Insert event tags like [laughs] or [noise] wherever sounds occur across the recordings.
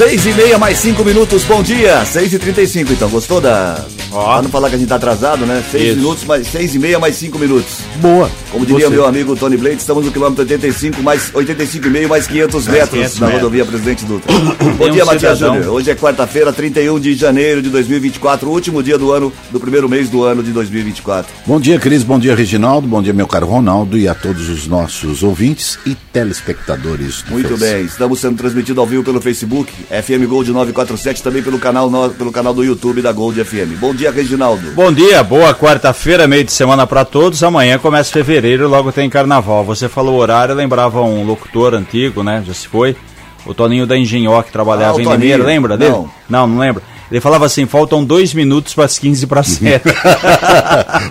Seis e meia mais cinco minutos, bom dia. Seis e trinta e cinco, então, gostou da... Ó. Pra não falar que a gente tá atrasado, né? Seis Isso. minutos, mais seis e meia mais cinco minutos. Boa. Como diria Você. meu amigo Tony Blade, estamos no quilômetro 85, mais 85 e meio, mais 500 metros 500 na metros. rodovia Presidente Dutra. Bom [coughs] Tem um dia, Matias. Júnior. Hoje é quarta-feira, 31 de janeiro de 2024, o último dia do ano, do primeiro mês do ano de 2024. Bom dia, Cris. Bom dia, Reginaldo. Bom dia, meu caro Ronaldo e a todos os nossos ouvintes e telespectadores. do Muito Face. bem, estamos sendo transmitidos ao vivo pelo Facebook, FM Gold 947, também pelo canal, pelo canal do YouTube da Gold FM. Bom dia, Reginaldo. Bom dia, boa quarta-feira, meio de semana pra todos. Amanhã começa fevereiro, logo tem carnaval. Você falou o horário, lembrava um locutor antigo, né? Já se foi. O Toninho da Engenhó, que trabalhava Ah, em. Limeira, lembra dele? Não. não, não lembro. Ele falava assim: faltam dois minutos para as 15 para 7.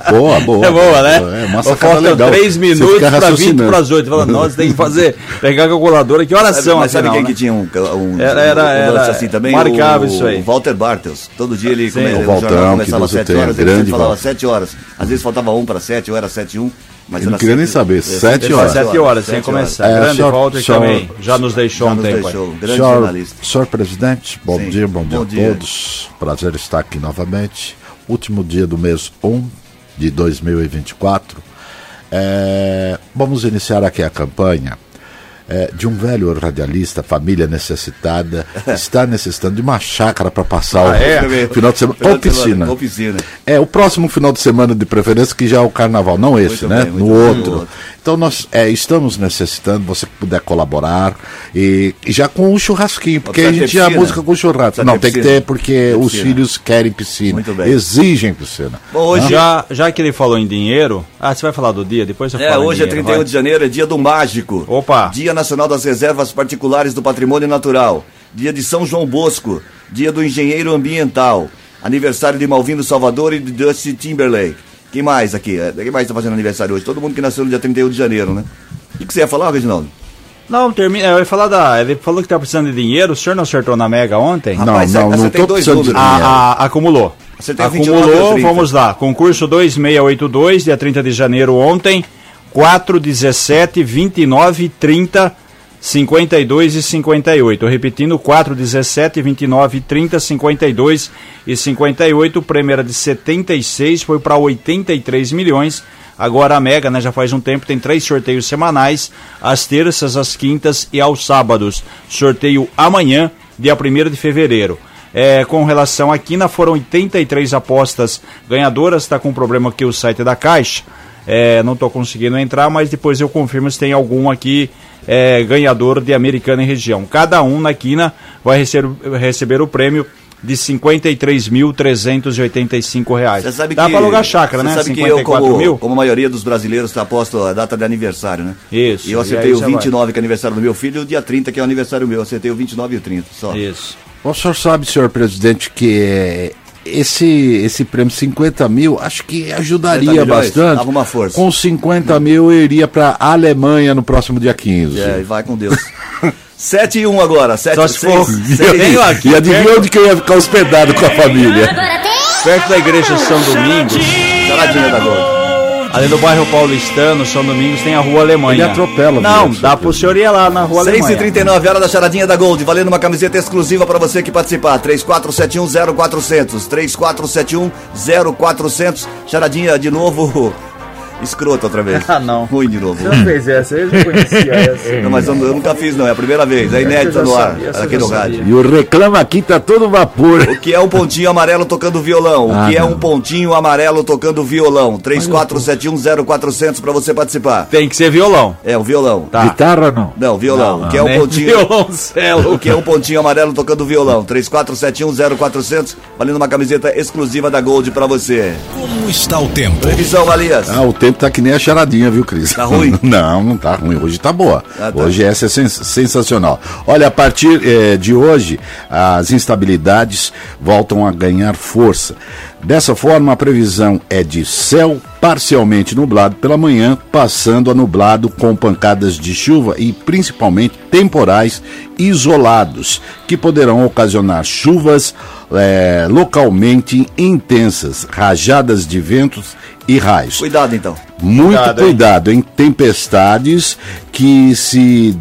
Boa, boa. É boa, né? É uma faltam legal. 3 Você minutos para 20 raciocinando. para as 8. Fala, nós tem que fazer, pegar a calculadora, que horas são Mas sabe quem né? que tinha um, um, Era- era- um era- assim também? marcava o, isso aí. O Walter Bartels. Todo dia ele, Sim, come- o o Valtão, jornal começava às Deus o 7 tenha, horas, ele falava Walter. 7 horas. Às vezes faltava 1 para 7, ou era 7 e 1. Mas Eu não queria nem sempre- saber, é, sete horas. 7 horas, sem sete horas. começar. É, Grande Walter senhor- também já nos deixou Já um nos tempo. aí. deixou, grande Senhor, jornalista. senhor presidente, bom Sim, dia, bom dia bom a dia. todos. Prazer estar aqui novamente. Último dia do mês 1 de 2024. É, vamos iniciar aqui a campanha é, de um velho radialista, família necessitada, [laughs] está necessitando de uma chácara para passar o é? final de semana. Final Ou de semana, piscina. Ou piscina. É, o próximo final de semana de preferência, que já é o carnaval, não esse, Muito né? bem, no bem, outro. no outro. Então nós é, estamos necessitando, você puder colaborar, e, e já com o churrasquinho, porque a gente já piscina? música com churrasco. Não, tem que ter, porque os filhos querem piscina. Muito bem. Exigem piscina. Bom, hoje, Já, já que ele falou em dinheiro, ah, você vai falar do dia? Depois eu é, falo em hoje é dinheiro, 31 vai. de janeiro, é dia do mágico. Opa. Dia Nacional das Reservas Particulares do Patrimônio Natural. Dia de São João Bosco. Dia do Engenheiro Ambiental. Aniversário de Malvino Salvador e de Dusty Timberlake. Quem mais aqui? É, Quem mais está fazendo aniversário hoje? Todo mundo que nasceu no dia 31 de janeiro, né? O que, que você ia falar, Reginaldo? Não, termina. Eu ia falar da. Ele falou que tá precisando de dinheiro. O senhor não acertou na Mega ontem? Não, Rapaz, não, não acertei tô dois precisando de dinheiro. A- a- acumulou. Você tem 29 ou acumulou, 30? vamos lá. Concurso 2682, dia 30 de janeiro ontem. 4, 17, 29, 30, 52 e 58. Repetindo, 4, 17, 29, 30, 52 e 58. O prêmio era de 76, foi para 83 milhões. Agora a Mega, né, já faz um tempo, tem três sorteios semanais, às terças, às quintas e aos sábados. Sorteio amanhã, dia 1 de fevereiro. É, com relação à Quina, foram 83 apostas ganhadoras. Está com um problema aqui o site da Caixa. É, não estou conseguindo entrar, mas depois eu confirmo se tem algum aqui é, ganhador de Americana e região. Cada um na Quina vai receber, receber o prêmio de 53.385 reais. Você sabe Dá que, para alugar chácara, né? sabe que eu, 54 como, mil? como a maioria dos brasileiros, tá aposto a data de aniversário, né? Isso, E eu e acertei aí o já 29, que é aniversário do meu filho, e o dia 30, que é o aniversário meu. Eu acertei o 29 e o 30, só. Isso. O senhor sabe, senhor presidente, que é, esse, esse prêmio 50 mil, acho que ajudaria 50 milhões, bastante. dava uma força. Com 50 mil eu iria para a Alemanha no próximo dia 15. É, e vai com Deus. [laughs] 7 e 1 agora, 7 Só e se for- 6. Eu tenho aqui, E adivinha onde que eu ia ficar hospedado com a família? Perto da igreja São Domingos, Charadinha da Gold. Ali no bairro paulistano, São Domingos, tem a Rua Alemanha. Ele atropela, Não, dá pro senhor ir lá na Rua 6 Alemanha. e 39 hora da charadinha da Gold, valendo uma camiseta exclusiva para você que participar. 34710400. 34710400. Charadinha de novo. Escroto outra vez. [laughs] Ah, não. Ruim de novo. fez essa, eu já conhecia [laughs] essa. Não, mas eu, eu nunca fiz, não. É a primeira vez. É inédita já no ar, sabia, aqui no rádio. E o reclama aqui tá todo vapor. O que é um pontinho amarelo tocando violão? O Ah, que é não. um pontinho amarelo tocando violão? 34710400 para você participar. Tem que ser violão. É, o violão. Tá. Guitarra não. Não, violão. Não, o que é um pontinho. Violoncelo. O que é um pontinho amarelo tocando violão? 34710400, valendo uma camiseta exclusiva da Gold pra você. Como está o tempo? Previsão, Valias. Ah, o tempo tá que nem a charadinha, viu, Cris? Tá ruim? [laughs] Não, não tá ruim. Hoje tá boa. Ah, tá. Hoje essa é sens- sensacional. Olha, a partir eh, de hoje, as instabilidades voltam a ganhar força. Dessa forma, a previsão é de céu parcialmente nublado pela manhã, passando a nublado com pancadas de chuva e principalmente temporais isolados, que poderão ocasionar chuvas é, localmente intensas, rajadas de ventos e raios. Cuidado então. Muito cuidado, cuidado em tempestades que se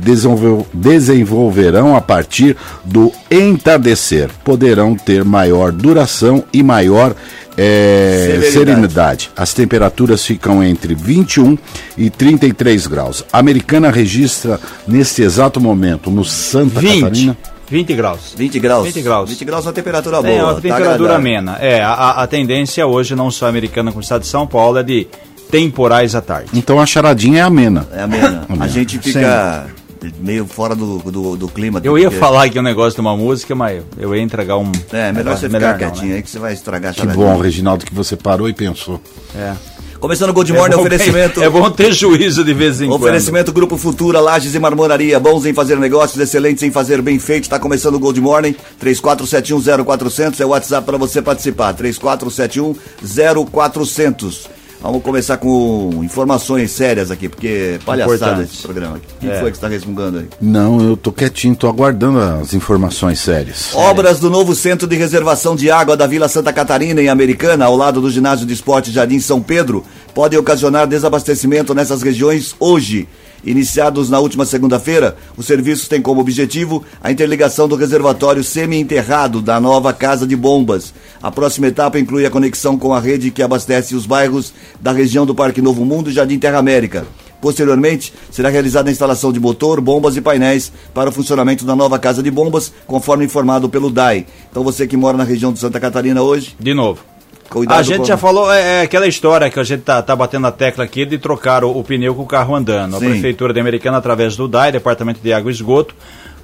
desenvolverão a partir do entardecer. Poderão ter maior duração e maior é, serenidade. As temperaturas ficam entre 21 e 33 graus. A americana registra neste exato momento no Santa 20. Catarina 20 graus. 20 graus. 20 graus. 20 graus é uma temperatura boa. É uma tá temperatura tá amena. É, a, a tendência hoje, não só americana como o estado de São Paulo, é de temporais à tarde. Então a charadinha é amena. É amena. [laughs] amena. A gente fica Sim. meio fora do, do, do clima. Eu ia falar aqui um negócio de uma música, mas eu ia entregar um. É, melhor você ficar melhor quietinho não, né? aí que você vai estragar a charadinha. Que bom, Reginaldo, que você parou e pensou. É. Começando o Gold Morning, é oferecimento. [laughs] É bom ter juízo de vez em oferecimento, quando. Oferecimento Grupo Futura, Lages e Marmoraria. Bons em fazer negócios, excelentes em fazer bem feito. Está começando o Gold Morning. 34710400 é o WhatsApp para você participar. 34710400. Vamos começar com informações sérias aqui, porque palhaçada Importante. esse programa aqui. Quem é. foi que está resmungando aí? Não, eu tô quietinho, tô aguardando as informações sérias. Obras do novo centro de reservação de água da Vila Santa Catarina, em Americana, ao lado do ginásio de esporte Jardim São Pedro, podem ocasionar desabastecimento nessas regiões hoje. Iniciados na última segunda-feira, os serviços têm como objetivo a interligação do reservatório semi-enterrado da nova Casa de Bombas. A próxima etapa inclui a conexão com a rede que abastece os bairros da região do Parque Novo Mundo e Jardim Terra América. Posteriormente, será realizada a instalação de motor, bombas e painéis para o funcionamento da nova casa de bombas, conforme informado pelo DAI. Então você que mora na região de Santa Catarina hoje. De novo. Cuidado a gente com... já falou, é, é, aquela história que a gente tá, tá batendo a tecla aqui de trocar o, o pneu com o carro andando. Sim. A Prefeitura de Americana, através do DAI, Departamento de Água e Esgoto,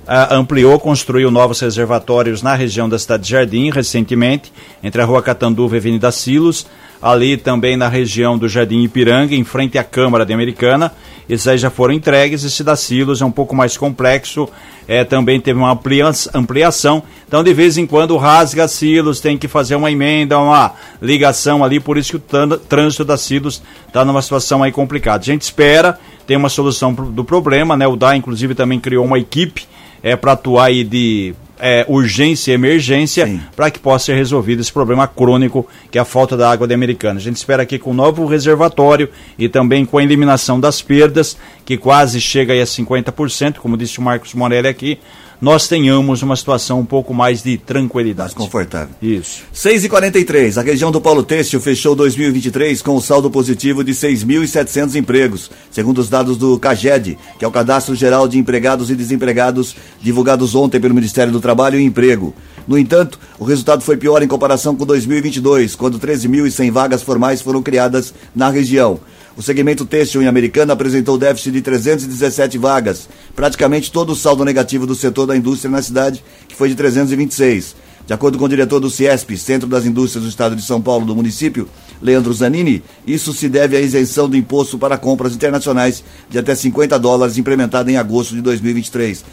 Uh, ampliou, construiu novos reservatórios na região da cidade de Jardim recentemente, entre a rua Catanduva e a Avenida Silos, ali também na região do Jardim Ipiranga, em frente à Câmara de Americana. Esses aí já foram entregues. Esse da Silos é um pouco mais complexo, é, também teve uma ampliação. Então, de vez em quando, rasga Silos, tem que fazer uma emenda, uma ligação ali, por isso que o trânsito da Silos está numa situação aí complicada. A gente espera, tem uma solução do problema, né? O DA, inclusive, também criou uma equipe é, para atuar aí de é, urgência e emergência para que possa ser resolvido esse problema crônico que é a falta da água de Americana. A gente espera aqui com o novo reservatório e também com a eliminação das perdas, que quase chega aí a 50%, como disse o Marcos Morelli aqui, nós tenhamos uma situação um pouco mais de tranquilidade. Mais confortável. Isso. 6h43, a região do Paulo Têxtil fechou 2023 com um saldo positivo de 6.700 empregos, segundo os dados do CAGED, que é o Cadastro Geral de Empregados e Desempregados, divulgados ontem pelo Ministério do Trabalho e Emprego. No entanto, o resultado foi pior em comparação com 2022, quando 13.100 vagas formais foram criadas na região. O segmento têxtil em Americana apresentou déficit de 317 vagas, praticamente todo o saldo negativo do setor da indústria na cidade, que foi de 326. De acordo com o diretor do CIESP, Centro das Indústrias do Estado de São Paulo do município, Leandro Zanini, isso se deve à isenção do imposto para compras internacionais de até 50 dólares implementada em agosto de 2023.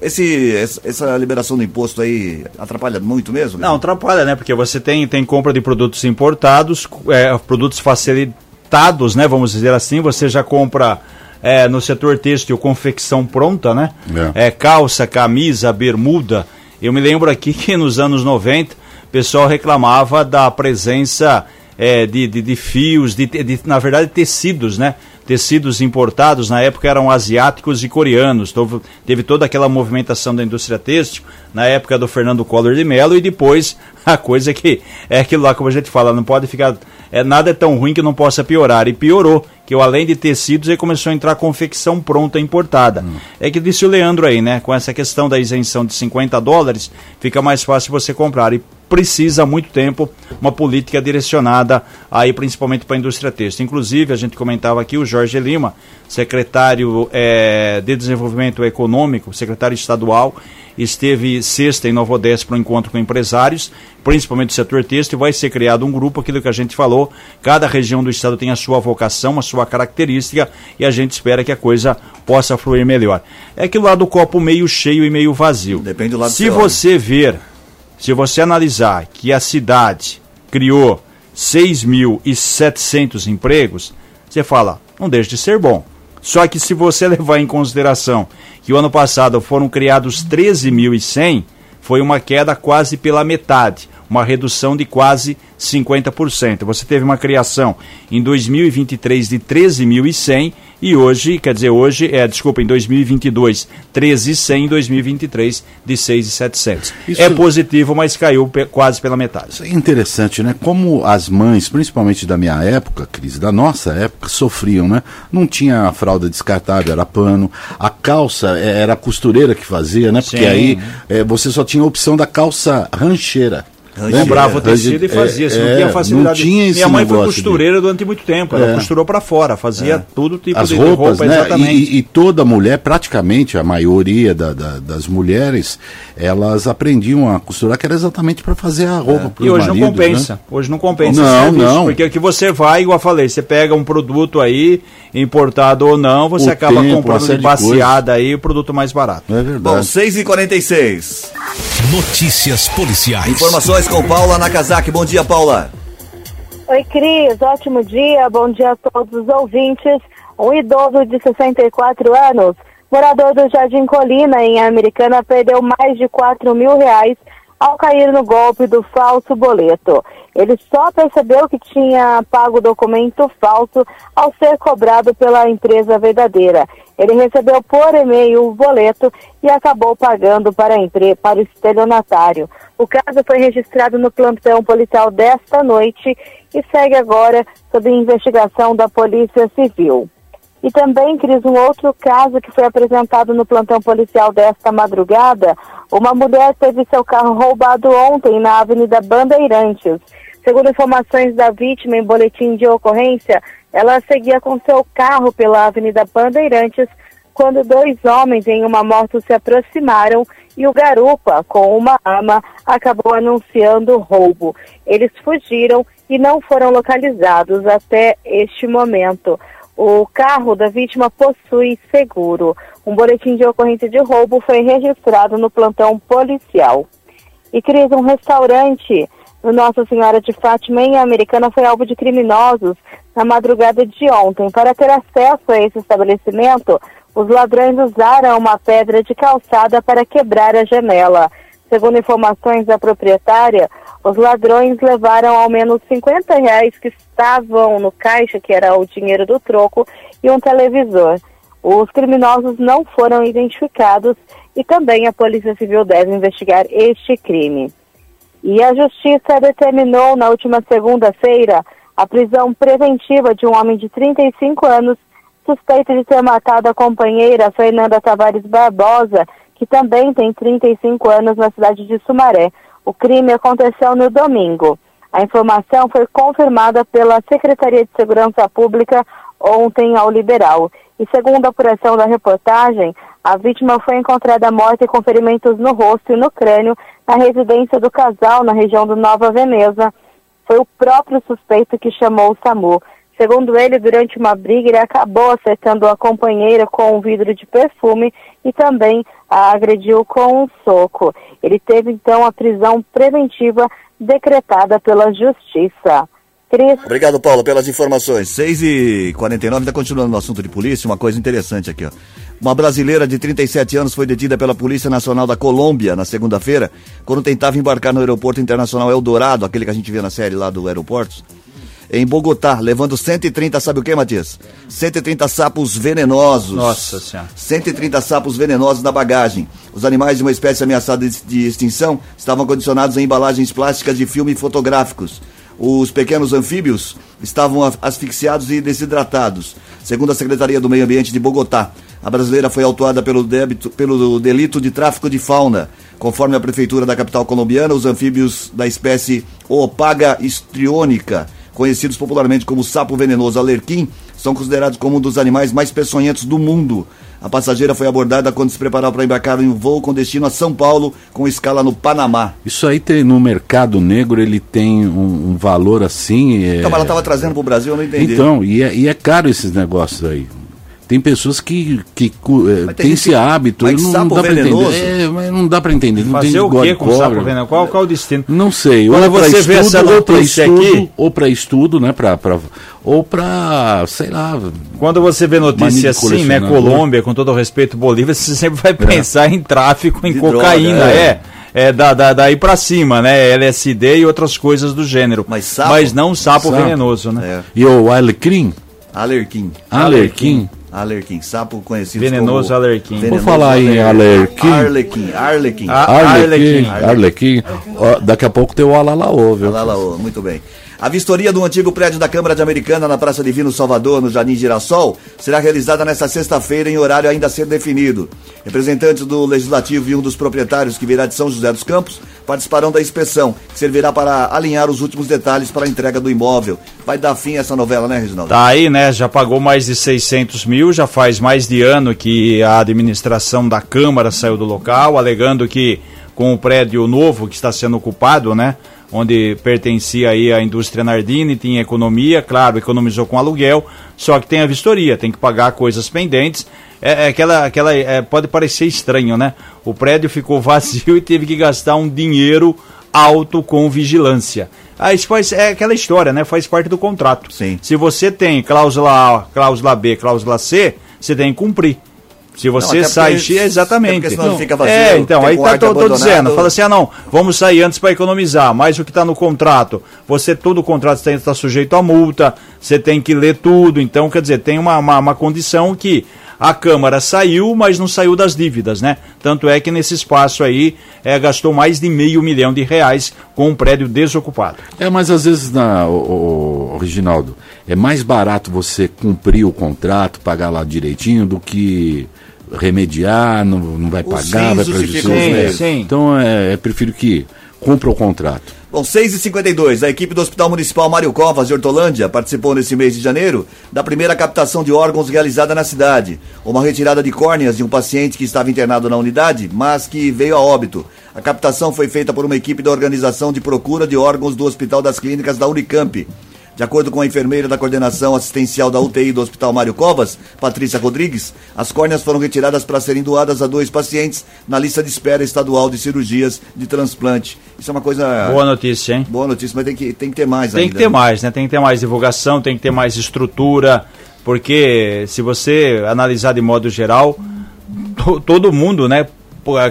Esse, essa liberação do imposto aí atrapalha muito mesmo? Não, atrapalha, né? Porque você tem, tem compra de produtos importados, é, produtos facilitados né? Vamos dizer assim, você já compra é, no setor têxtil confecção pronta, né? É. é. calça, camisa, bermuda. Eu me lembro aqui [laughs] que nos anos 90 o pessoal reclamava da presença é, de, de, de, fios, de, de, na verdade tecidos, né? Tecidos importados na época eram asiáticos e coreanos. Então, teve toda aquela movimentação da indústria têxtil na época do Fernando Collor de Mello e depois [laughs] a coisa que é aquilo lá como a gente fala, não pode ficar é, nada é tão ruim que não possa piorar. E piorou, que eu, além de tecidos, aí começou a entrar confecção pronta importada. Hum. É que disse o Leandro aí, né? Com essa questão da isenção de 50 dólares, fica mais fácil você comprar. E precisa há muito tempo uma política direcionada aí principalmente para a indústria têxtil. Inclusive, a gente comentava aqui o Jorge Lima, secretário é, de Desenvolvimento Econômico, secretário estadual, esteve sexta em Nova Odessa para um encontro com empresários, principalmente do setor têxtil, vai ser criado um grupo, aquilo que a gente falou, cada região do estado tem a sua vocação, a sua característica, e a gente espera que a coisa possa fluir melhor. É aquilo lá do copo meio cheio e meio vazio. Depende do lado Se você ver, se você analisar que a cidade criou 6.700 empregos, você fala, não deixa de ser bom. Só que se você [laughs] levar em consideração que o ano passado foram criados 13.100, foi uma queda quase pela metade, uma redução de quase 50%. Você teve uma criação em 2023 de 13.100 e hoje, quer dizer, hoje, é, desculpa, em 2022, 13,100, em 2023, de 6,700. Isso... É positivo, mas caiu pe quase pela metade. Isso é interessante, né? Como as mães, principalmente da minha época, Cris, da nossa época, sofriam, né? Não tinha a fralda descartável, era pano, a calça é, era a costureira que fazia, né? Porque Sim. aí é, você só tinha a opção da calça rancheira. Comprava o tecido e fazia, é, não tinha facilidade. Não tinha Minha mãe foi costureira durante muito tempo, ela é. costurou para fora, fazia é. todo tipo As de roupas, roupa, né? exatamente. E, e, toda mulher, praticamente a maioria da, da, das mulheres, elas aprendiam a costurar, que era exatamente para fazer a roupa é. E hoje maridos, não compensa, né? hoje não compensa não, serviço, não. porque aqui você vai, igual eu falei, você pega um produto aí, importado ou não, você o acaba tempo, comprando de baseada aí o produto mais barato. É verdade. Bom, 6h46. Notícias policiais. Informações com Paula Nakazaki. Bom dia, Paula. Oi, Cris. Ótimo dia. Bom dia a todos os ouvintes. Um idoso de 64 anos, morador do Jardim Colina, em Americana, perdeu mais de 4 mil reais ao cair no golpe do falso boleto. Ele só percebeu que tinha pago o documento falso ao ser cobrado pela empresa verdadeira. Ele recebeu por e-mail o boleto e acabou pagando para, a para o estelionatário. O caso foi registrado no plantão policial desta noite e segue agora sob investigação da Polícia Civil. E também, Cris, um outro caso que foi apresentado no plantão policial desta madrugada, uma mulher teve seu carro roubado ontem na Avenida Bandeirantes. Segundo informações da vítima em boletim de ocorrência, ela seguia com seu carro pela Avenida Bandeirantes quando dois homens em uma moto se aproximaram e o garupa, com uma arma, acabou anunciando roubo. Eles fugiram e não foram localizados até este momento. O carro da vítima possui seguro. Um boletim de ocorrência de roubo foi registrado no plantão policial. E Cris, um restaurante no Nossa Senhora de Fátima, em Americana, foi alvo de criminosos na madrugada de ontem. Para ter acesso a esse estabelecimento, os ladrões usaram uma pedra de calçada para quebrar a janela. Segundo informações da proprietária, os ladrões levaram ao menos 50 reais que estavam no caixa, que era o dinheiro do troco, e um televisor. Os criminosos não foram identificados e também a Polícia Civil deve investigar este crime. E a Justiça determinou na última segunda-feira a prisão preventiva de um homem de 35 anos suspeito de ter matado a companheira Fernanda Tavares Barbosa, que também tem 35 anos na cidade de Sumaré. O crime aconteceu no domingo. A informação foi confirmada pela Secretaria de Segurança Pública ontem ao Liberal. E segundo a apuração da reportagem, a vítima foi encontrada morta com ferimentos no rosto e no crânio na residência do casal na região do Nova Veneza. Foi o próprio suspeito que chamou o SAMU. Segundo ele, durante uma briga, ele acabou acertando a companheira com um vidro de perfume e também a agrediu com um soco. Ele teve então a prisão preventiva decretada pela Justiça. Cris. Obrigado, Paulo, pelas informações. 6h49, ainda continuando no assunto de polícia, uma coisa interessante aqui, ó. Uma brasileira de 37 anos foi detida pela Polícia Nacional da Colômbia na segunda-feira, quando tentava embarcar no aeroporto internacional Eldorado, aquele que a gente vê na série lá do aeroporto em Bogotá, levando 130, sabe o que, Matias? 130 sapos venenosos. Nossa Senhora. 130 sapos venenosos na bagagem. Os animais de uma espécie ameaçada de, extinção estavam condicionados em embalagens plásticas de filme fotográficos. Os pequenos anfíbios estavam asfixiados e desidratados. Segundo a Secretaria do Meio Ambiente de Bogotá, a brasileira foi autuada pelo, débito, pelo delito de tráfico de fauna. Conforme a prefeitura da capital colombiana, os anfíbios da espécie Opaga histrionica conhecidos popularmente como sapo venenoso alerquim, são considerados como um dos animais mais peçonhentos do mundo. A passageira foi abordada quando se preparava para embarcar em um voo com destino a São Paulo, com escala no Panamá. Isso aí tem, no mercado negro ele tem um, um valor assim. É... Então, ela estava trazendo para o Brasil, eu não entendi. Então, e é, e é caro esses negócios aí. Tem pessoas que, que Mas tem esse que- hábito. mas e não, sapo dá pra venenoso? entender. É, mas não dá para entender. Não Fazer tem o que com sapo venenoso? Qual, qual o destino? Não sei. Quando ou pra você vê estudo, essa ou pra notícia estudo, aqui- ou para estudo, né? Pra, pra, ou para, sei lá. Quando você vê notícia assim, né. Colômbia, com todo o respeito, Bolívia, [laughs] você sempre vai pensar em tráfico, em De cocaína, droga, é. É, da, da- daí pra cima, né? LSD e outras coisas do gênero. Mas sapo- não sapo, Sapo. venenoso, né? É. E o alecrim? Alerquim. Alerquim? Alerquim, sapo conhecido Venenoso como... alerquim. Por falar em alerquim. Arlequim, Arlequim. Ah, Arlequim. Arlequim. Arlequim. Ó, daqui a pouco tem o Alalaô, viu? Lá, lá, ô, muito bem. A vistoria do antigo prédio da Câmara de Americana na Praça Divino Salvador, no Jardim Girassol, será realizada nesta sexta-feira em horário ainda a ser definido. Representantes do Legislativo e um dos proprietários que virá de São José dos Campos participarão da inspeção, que servirá para alinhar os últimos detalhes para a entrega do imóvel. Vai dar fim a essa novela, né, Reginaldo? Tá aí, né? Já pagou mais de 600 mil, já faz mais de ano que a administração da Câmara saiu do local, alegando que com o prédio novo que está sendo ocupado, né? Onde pertencia aí a indústria Nardini, tinha economia, claro, economizou com aluguel, só que tem a vistoria, tem que pagar coisas pendentes. É, é aquela, aquela é, pode parecer estranho, né? O prédio ficou [laughs] vazio e teve que gastar um dinheiro alto com vigilância. Ah, isso faz, é aquela história, né? Faz parte do contrato. Sim. Se você tem cláusula A, cláusula B, cláusula C, você tem que cumprir. Se você até sai porque- X, exatamente. senão ele fica vazio, é, então, aí tá, quarto tô, tô abandonado. dizendo, fala assim, ah não, vamos sair antes para economizar, mas o que está no contrato, você, todo o contrato está sujeito a multa, você tem que ler tudo, então, quer dizer, tem uma, uma, uma condição que a Câmara saiu, mas não saiu das dívidas, né? Tanto é que nesse espaço aí, é, gastou mais de meio milhão de reais com um prédio desocupado. É, mas às vezes, na, o, o- Reginaldo, é mais barato você cumprir o contrato, pagar lá direitinho, do que remediar, não, não vai pagar, vai prejudicar. os sim. Então, é, é prefiro que cumpra o contrato. Bom, 6h52, a equipe do Hospital Municipal Mário Covas de Hortolândia participou nesse mês de janeiro da primeira captação de órgãos realizada na cidade. Uma retirada de córneas de um paciente que estava internado na unidade, mas que veio a óbito. A captação foi feita por uma equipe da Organização de Procura de Órgãos do Hospital das Clínicas da Unicamp. De acordo com a enfermeira da coordenação assistencial da UTI do Hospital Mário Covas, Patrícia Rodrigues, as córneas foram retiradas para serem doadas a dois pacientes na lista de espera estadual de cirurgias de transplante. Isso é uma coisa Boa notícia, hein? Boa notícia, mas tem que, tem que ter mais Tem ainda. que ter né? mais, né? Tem que ter mais divulgação, tem que ter mais estrutura, porque se você analisar de modo geral, to- todo mundo, né?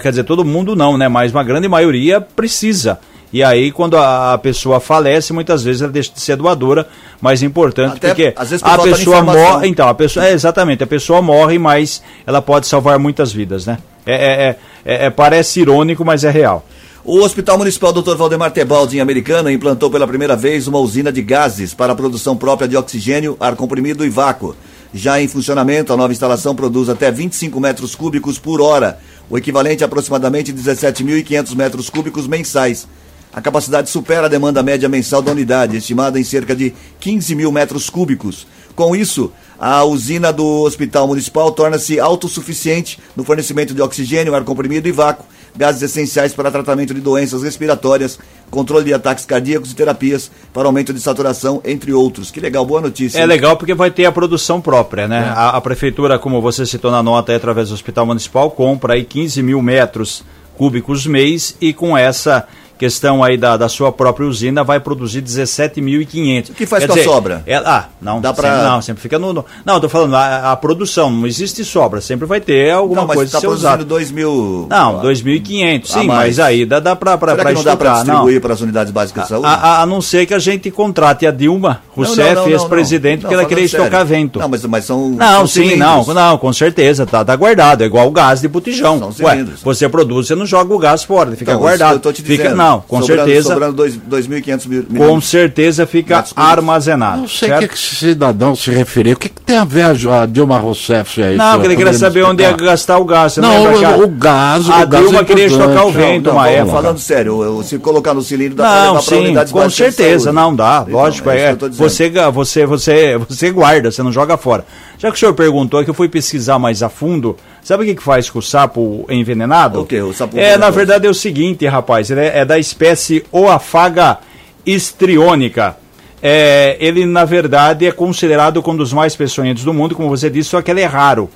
Quer dizer, todo mundo não, né? Mas uma grande maioria precisa. E aí, quando a, pessoa falece, muitas vezes ela deixa de ser doadora, mais importante, Até, porque às vezes, a pessoa morre. Então, a pessoa. É, exatamente, a pessoa morre, mas ela pode salvar muitas vidas, né? É, é- é- é- é- parece irônico, mas é real. O Hospital Municipal Dr. Valdemar Tebaldi, em Americana, implantou pela primeira vez uma usina de gases para a produção própria de oxigênio, ar comprimido e vácuo. Já em funcionamento, a nova instalação produz até 25 metros cúbicos por hora, o equivalente a aproximadamente 17.500 metros cúbicos mensais. A capacidade supera a demanda média mensal da unidade, estimada em cerca de 15 mil metros cúbicos. Com isso, a usina do Hospital Municipal torna-se autossuficiente no fornecimento de oxigênio, ar comprimido e vácuo, gases essenciais para tratamento de doenças respiratórias, controle de ataques cardíacos e terapias para aumento de saturação, entre outros. Que legal, boa notícia. É hein? legal porque vai ter a produção própria, né? A, a prefeitura, como você citou na nota, aí, através do Hospital Municipal, compra aí 15 mil metros cúbicos mês e com essa questão aí da, da sua própria usina vai produzir 17.500. O que faz Quer com a dizer, sobra? é- ah, não, Dá pra- sempre, não, sempre fica no, no- Não, tô falando, a, a produção, não existe sobra, sempre vai ter alguma Não, mas coisa está a produzindo usada. 2 mil... Não, 2.500, A sim, mais. mas aí dá, dá pra que não dá para não. distribuir para as unidades básicas de saúde? A, a- a não ser que a gente contrate a Dilma Rousseff, Não, não, não, não, ex-presidente, não. porque ela Não, queria falando estocar sério. vento. Não, mas, mas são Não, são sim, cilindros. não, não, com certeza, tá, tá guardado, é igual o gás de botijão. São Ué, você produz, você não joga o gás fora, ele fica Então, guardado. Eu tô te fica, dizendo, não, com sobrando, certeza, Sobrando dois- 2.500 mil com certeza fica armazenado. Não sei o que, que esse cidadão se referiu. O que, que tem a ver a, Dilma Rousseff aí? Não, porque ele queria saber me onde ia explicar? gastar o gás. Você Não, a- o, o gás. a o gás Dilma é queria estocar o vento, Não, uma não, época. falando sério, eu- se colocar no cilindro dá para Não, levar para sim, com certeza, não dá, Então, lógico, é é, você, você, você, você guarda, você não joga fora. Já que o senhor perguntou, é que eu fui pesquisar mais a fundo, sabe o que, que faz com o sapo envenenado? O quê? O sapo É, na verdade é o seguinte, rapaz, ele é, é da espécie Oafaga histriônica. é, ele na verdade é considerado um dos mais peçonhentos do mundo, como você disse, só que ele é raro.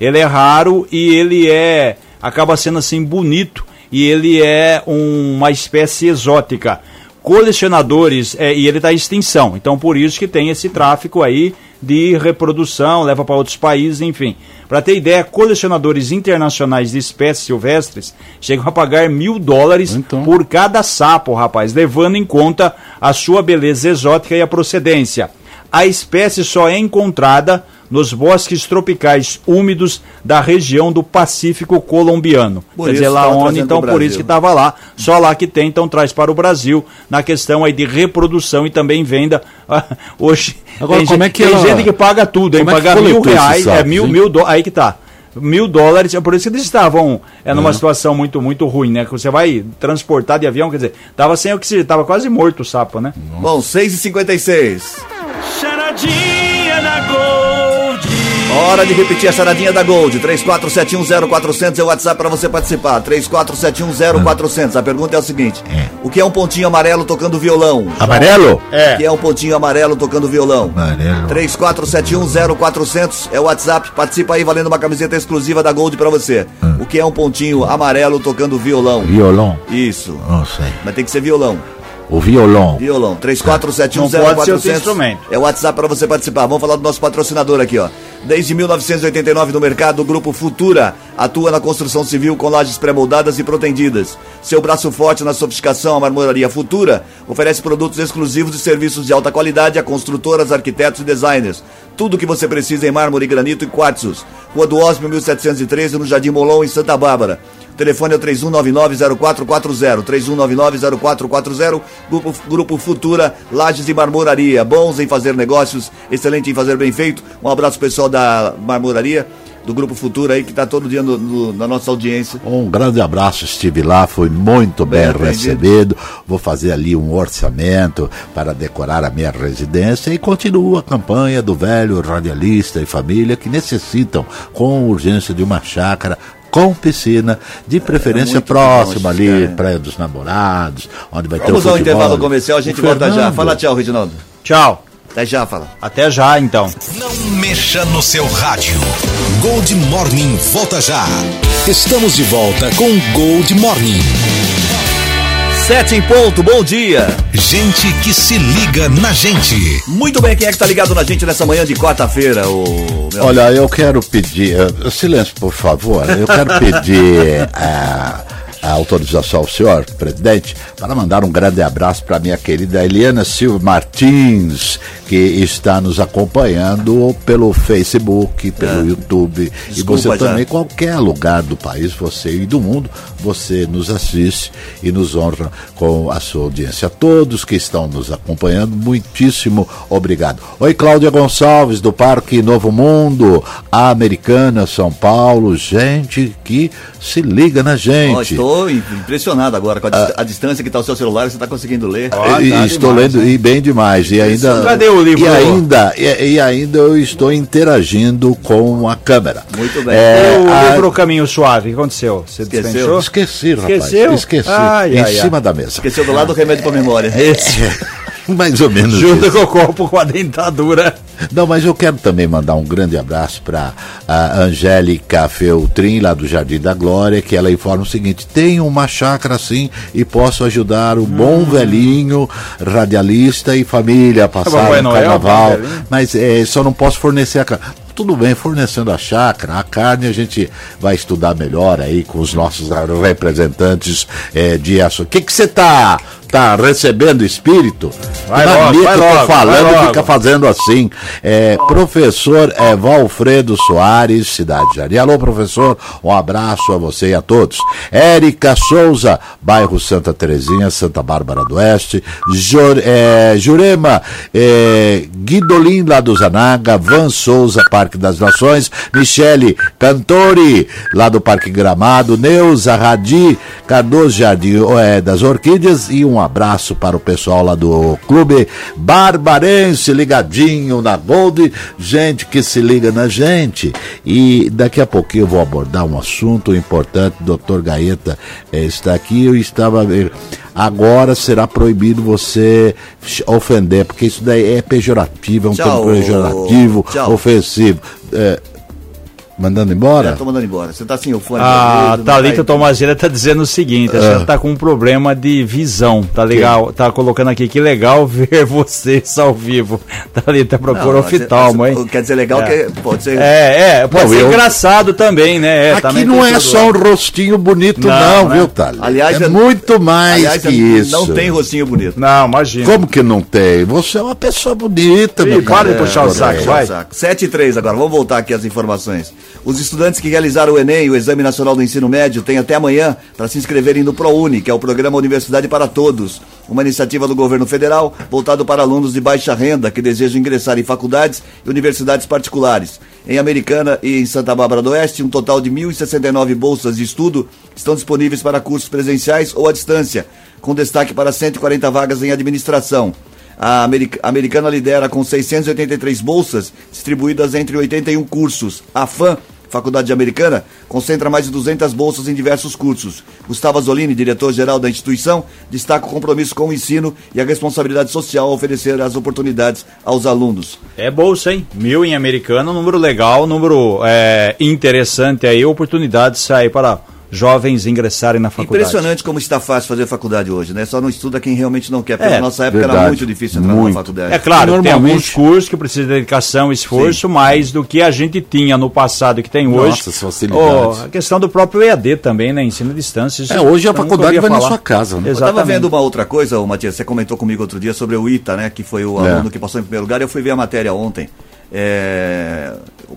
Ele é raro e ele é acaba sendo assim bonito e ele é um, uma espécie exótica. Colecionadores, é, e ele está em extinção, então por isso que tem esse tráfico aí de reprodução, leva para outros países, enfim. Para ter ideia, colecionadores internacionais de espécies silvestres chegam a pagar mil dólares então. por cada sapo, rapaz, levando em conta a sua beleza exótica e a procedência. A espécie só é encontrada nos bosques tropicais úmidos da região do Pacífico colombiano. Por Quer dizer, lá onde, então, por isso que estava lá. Só lá que tem, então traz para o Brasil na questão aí de reprodução e também venda. [laughs] Hoje, Agora, tem, como gente, é que tem ela... gente que paga tudo, hein? É Pagar mil reais, é mil, mil do... aí que tá mil dólares, é por isso que eles estavam é, numa uhum. situação muito, muito ruim, né? Que você vai transportar de avião, quer dizer, tava sem oxigênio, tava quase morto o sapo, né? Bom, 6h56. Charadinha. Hora de repetir a charadinha da Gold. 34710400 é o WhatsApp para você participar. 34710400. A pergunta é o seguinte: é. O que é um pontinho amarelo tocando violão? Amarelo? É. O que é um pontinho amarelo tocando violão? Amarelo. 34710400 é o WhatsApp. Participa aí valendo uma camiseta exclusiva da Gold para você. Hum. O que é um pontinho amarelo tocando violão? Violão? Isso. Não sei. Mas tem que ser violão. O violão. Violão. 34710400. É o WhatsApp para você participar. Vamos falar do nosso patrocinador aqui, ó. Desde 1989 no mercado, o Grupo Futura atua na construção civil com lajes pré-moldadas e protendidas. Seu braço forte na sofisticação, a Marmoraria Futura oferece produtos exclusivos e serviços de alta qualidade a construtoras, arquitetos e designers. Tudo o que você precisa em mármore, granito e quartzos. Rua do Osmo, 1713, no Jardim Molon, em Santa Bárbara. Telefone é o 3199-0440. 3199-0440. Grupo, Grupo Futura, Lages e Marmoraria. Bons em fazer negócios, excelente em fazer bem feito. Um abraço pessoal da Marmoraria do Grupo Futura aí, que está todo dia no, no, na nossa audiência. Um grande abraço, estive lá, foi muito bem, bem recebido. Vou fazer ali um orçamento para decorar a minha residência e continua a campanha do velho radialista e família que necessitam com urgência de uma chácara com piscina, de preferência é próxima ali, é. Praia dos Namorados, onde vai Vamos ter o Vamos ao intervalo comercial, a gente volta já. Fala tchau, Reginaldo. Tchau. Até já, fala. Até já, então. Não mexa no seu rádio. Gold Morning volta já. Estamos de volta com Gold Morning. Sete em ponto, bom dia. Gente que se liga na gente. Muito bem, quem é que tá ligado na gente nessa manhã de quarta-feira? O... Olha, eu quero pedir. Uh, silêncio, por favor. Eu quero pedir. Uh, [laughs] a autorização ao senhor, presidente, para mandar um grande abraço para minha querida Eliana Silva Martins, que está nos acompanhando pelo Facebook, pelo é. YouTube. Desculpa, e você já. também, qualquer lugar do país, você e do mundo, você nos assiste e nos honra com a sua audiência. A todos que estão nos acompanhando, muitíssimo obrigado. Oi, Cláudia Gonçalves, do Parque Novo Mundo, a Americana, São Paulo, gente que se liga na gente. Oh, estou impressionado agora com a, ah. a distância que está o seu celular, você está conseguindo ler. Oh, e, tá estou demais, lendo né? e bem demais. E ainda, Cadê o livro? E ainda, e, e, ainda eu estou interagindo com a câmera. Muito bem. É, o a... livro Caminho Suave, o que aconteceu? Você Esqueceu? Esqueci, rapaz. Esqueceu? Esqueci. Ai, em ai, cima ai. da mesa. Esqueceu do lado do remédio para memória. Esse. [laughs] Mais ou menos. Junto com o copo com a dentadura. Não, mas eu quero também mandar um grande abraço para a Angélica Feltrin, lá do Jardim da Glória, que ela informa o seguinte: tenho uma chácara assim e posso ajudar o hum. bom velhinho, radialista e família a passar o carnaval. Mas é, só não posso fornecer a tudo bem, fornecendo a chácara, a carne a gente vai estudar melhor aí com os nossos representantes é, de aço. O que você está tá recebendo espírito? Vai logo, vai logo, falando vai fica fazendo assim. É, professor é, Valfredo Soares, Cidade de Jardim. Alô, professor, um abraço a você e a todos. Érica Souza, bairro Santa Terezinha, Santa Bárbara do Oeste. É, Jurema é, Guidolin, lá do Zanaga. Van Souza, Parque das Nações. Michele Cantori, lá do Parque Gramado. Neuza Radi, Cardoso Jardim é, das Orquídeas. E um abraço para o pessoal lá do Clube Barbarense, ligadinho na Gold, gente que se liga na gente. E daqui a pouquinho eu vou abordar um assunto importante. Doutor Gaeta eh, está aqui. Eu estava. Agora será proibido você ofender, porque isso daí é pejorativo, é um Tchau, termo pejorativo, tchau. ofensivo. É, mandando embora? É, tô mandando embora. Você tá sem o fone. A Thalita tá- Tomazeira está dizendo o seguinte: a senhora está com um problema de visão. Tá legal, tá colocando aqui que legal [laughs] ver vocês ao vivo. Thalita procura Não, oftalmo, hein? Quer dizer, legal É. que pode ser. É, é, pode Não, ser eu- engraçado também, né? É, Aqui também não é só um rostinho bonito, Não, não, né? viu, Thales? Aliás, é muito mais Aliás, que isso. não tem rostinho bonito. Não, imagina. Como que não tem? Você é uma pessoa bonita, Ih, meu para de cara. puxar o saco, É. vai. 7 e 3 agora, vamos voltar aqui às informações. Os estudantes que realizaram o Enem, o Exame Nacional do Ensino Médio, têm até amanhã para se inscreverem no ProUni, que é o Programa Universidade para Todos, uma iniciativa do governo federal voltado para alunos de baixa renda que desejam ingressar em faculdades e universidades particulares. Em Americana e em Santa Bárbara do Oeste, um total de 1.069 bolsas de estudo estão disponíveis para cursos presenciais ou à distância, com destaque para 140 vagas em administração. A Americ- a Americana lidera com 683 bolsas distribuídas entre 81 cursos. A FAM, Faculdade Americana, concentra mais de 200 bolsas em diversos cursos. Gustavo Azzolini, diretor-geral da instituição, destaca o compromisso com o ensino e a responsabilidade social ao oferecer as oportunidades aos alunos. É bolsa, hein? Mil em americano, número legal, número é, interessante aí, oportunidades aí para jovens ingressarem na faculdade. Impressionante como está fácil fazer faculdade hoje, né? Só não estuda quem realmente não quer. Porque É, na nossa época era verdade. muito difícil entrar Muito. na faculdade. É claro, tem Normalmente- alguns cursos que precisam de dedicação, esforço, mais do que a gente tinha no passado e que tem hoje. Nossa, facilidades. Oh, a questão do próprio EAD também, né? Ensino à distância. isso É, hoje a faculdade vai na falar. sua casa, né? Eu estava vendo uma outra coisa, ô, Matias, você comentou comigo outro dia sobre o ITA, né? Que foi o É. aluno que passou em primeiro lugar. Eu fui ver a matéria ontem. É,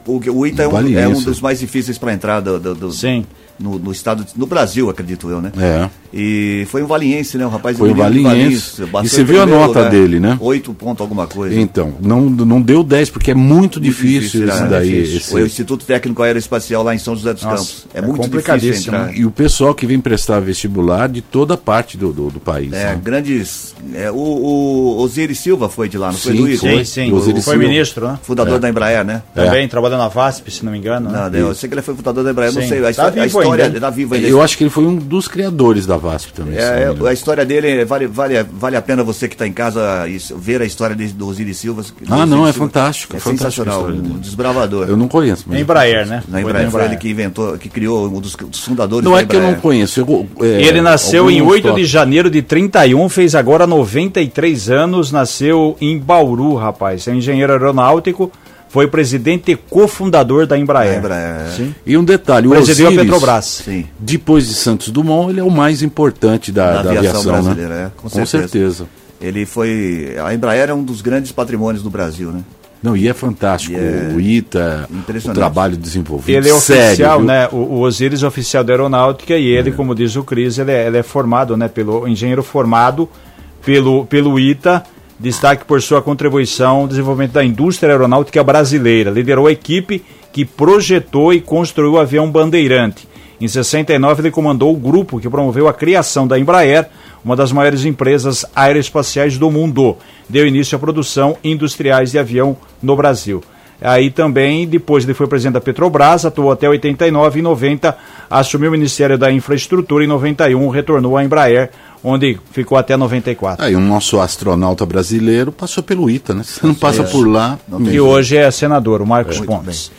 o, o ITA é um, é um dos mais difíceis para entrar do, do- do- Sim. No, no estado, no Brasil, acredito eu, né? É. E foi um valiense, né? Um rapaz Foi um menino de valiense. E você viu a nota lugar. dele, né? Oito ponto alguma coisa. Então, não, não deu 10, porque é muito difícil né? isso É daí. difícil. esse- Foi o Instituto Técnico Aeroespacial lá em São José dos Nossa, Campos. É, é muito difícil complicadíssimo. entrar. E o pessoal que vem prestar vestibular de toda parte do, do, do país. É, né? grandes. é, o, o Osiris Silva foi de lá, não foi Sim, do ITA? foi. Sim, sim. O Foi Silva. ministro, né? Fundador É. da Embraer, né? Também trabalhou na VASP, se não me engano. né? Não, eu sei que ele foi fundador da Embraer, não sei. A história, a história ainda. ele tá vivo ainda. Eu acho que ele foi um dos criadores da VASP também. É, a história dele vale, vale, vale a pena você que está em casa isso, ver a história de, do Osiris Silva. do Ah, não, é Silva. fantástico, É fantástica a sensacional, um desbravador. Eu não conheço. mas- Embraer, né? Na Foi Embraer da foi ele que inventou, que criou um dos, dos fundadores Não da é que eu não conheço. eu- é, Ele nasceu em alguns 8 de janeiro de 31, fez agora 93 anos, nasceu em Bauru, rapaz. É engenheiro aeronáutico, foi presidente e cofundador da Embraer. Embraer, é. Sim. E um detalhe, o Presidiu a Osiris, Petrobras. Sim. depois de Santos Dumont, ele é o mais importante da, Da da aviação aviação, brasileira, né? é, com com certeza. certeza. Ele foi. A Embraer é um dos grandes patrimônios do Brasil, né? Não, e é fantástico. E é O ITA, o trabalho desenvolvido. Ele é sério, oficial, viu? né? O, o Osiris é oficial da aeronáutica e ele, como diz o Cris, ele é, ele é formado, né? Pelo engenheiro formado pelo, pelo ITA, destaque por sua contribuição ao desenvolvimento da indústria aeronáutica brasileira. Liderou a equipe que projetou e construiu o avião Bandeirante. Em 69, ele comandou o grupo que promoveu a criação da Embraer, uma das maiores empresas aeroespaciais do mundo. Deu início à produção industriais de avião no Brasil. Aí também, depois ele foi presidente da Petrobras, atuou até 89 e 90, assumiu o Ministério da Infraestrutura em 91, retornou à Embraer, onde ficou até 94. Aí o nosso astronauta brasileiro passou pelo ITA, né? Você não passa por lá. Que hoje é senador, o Marcos Pontes.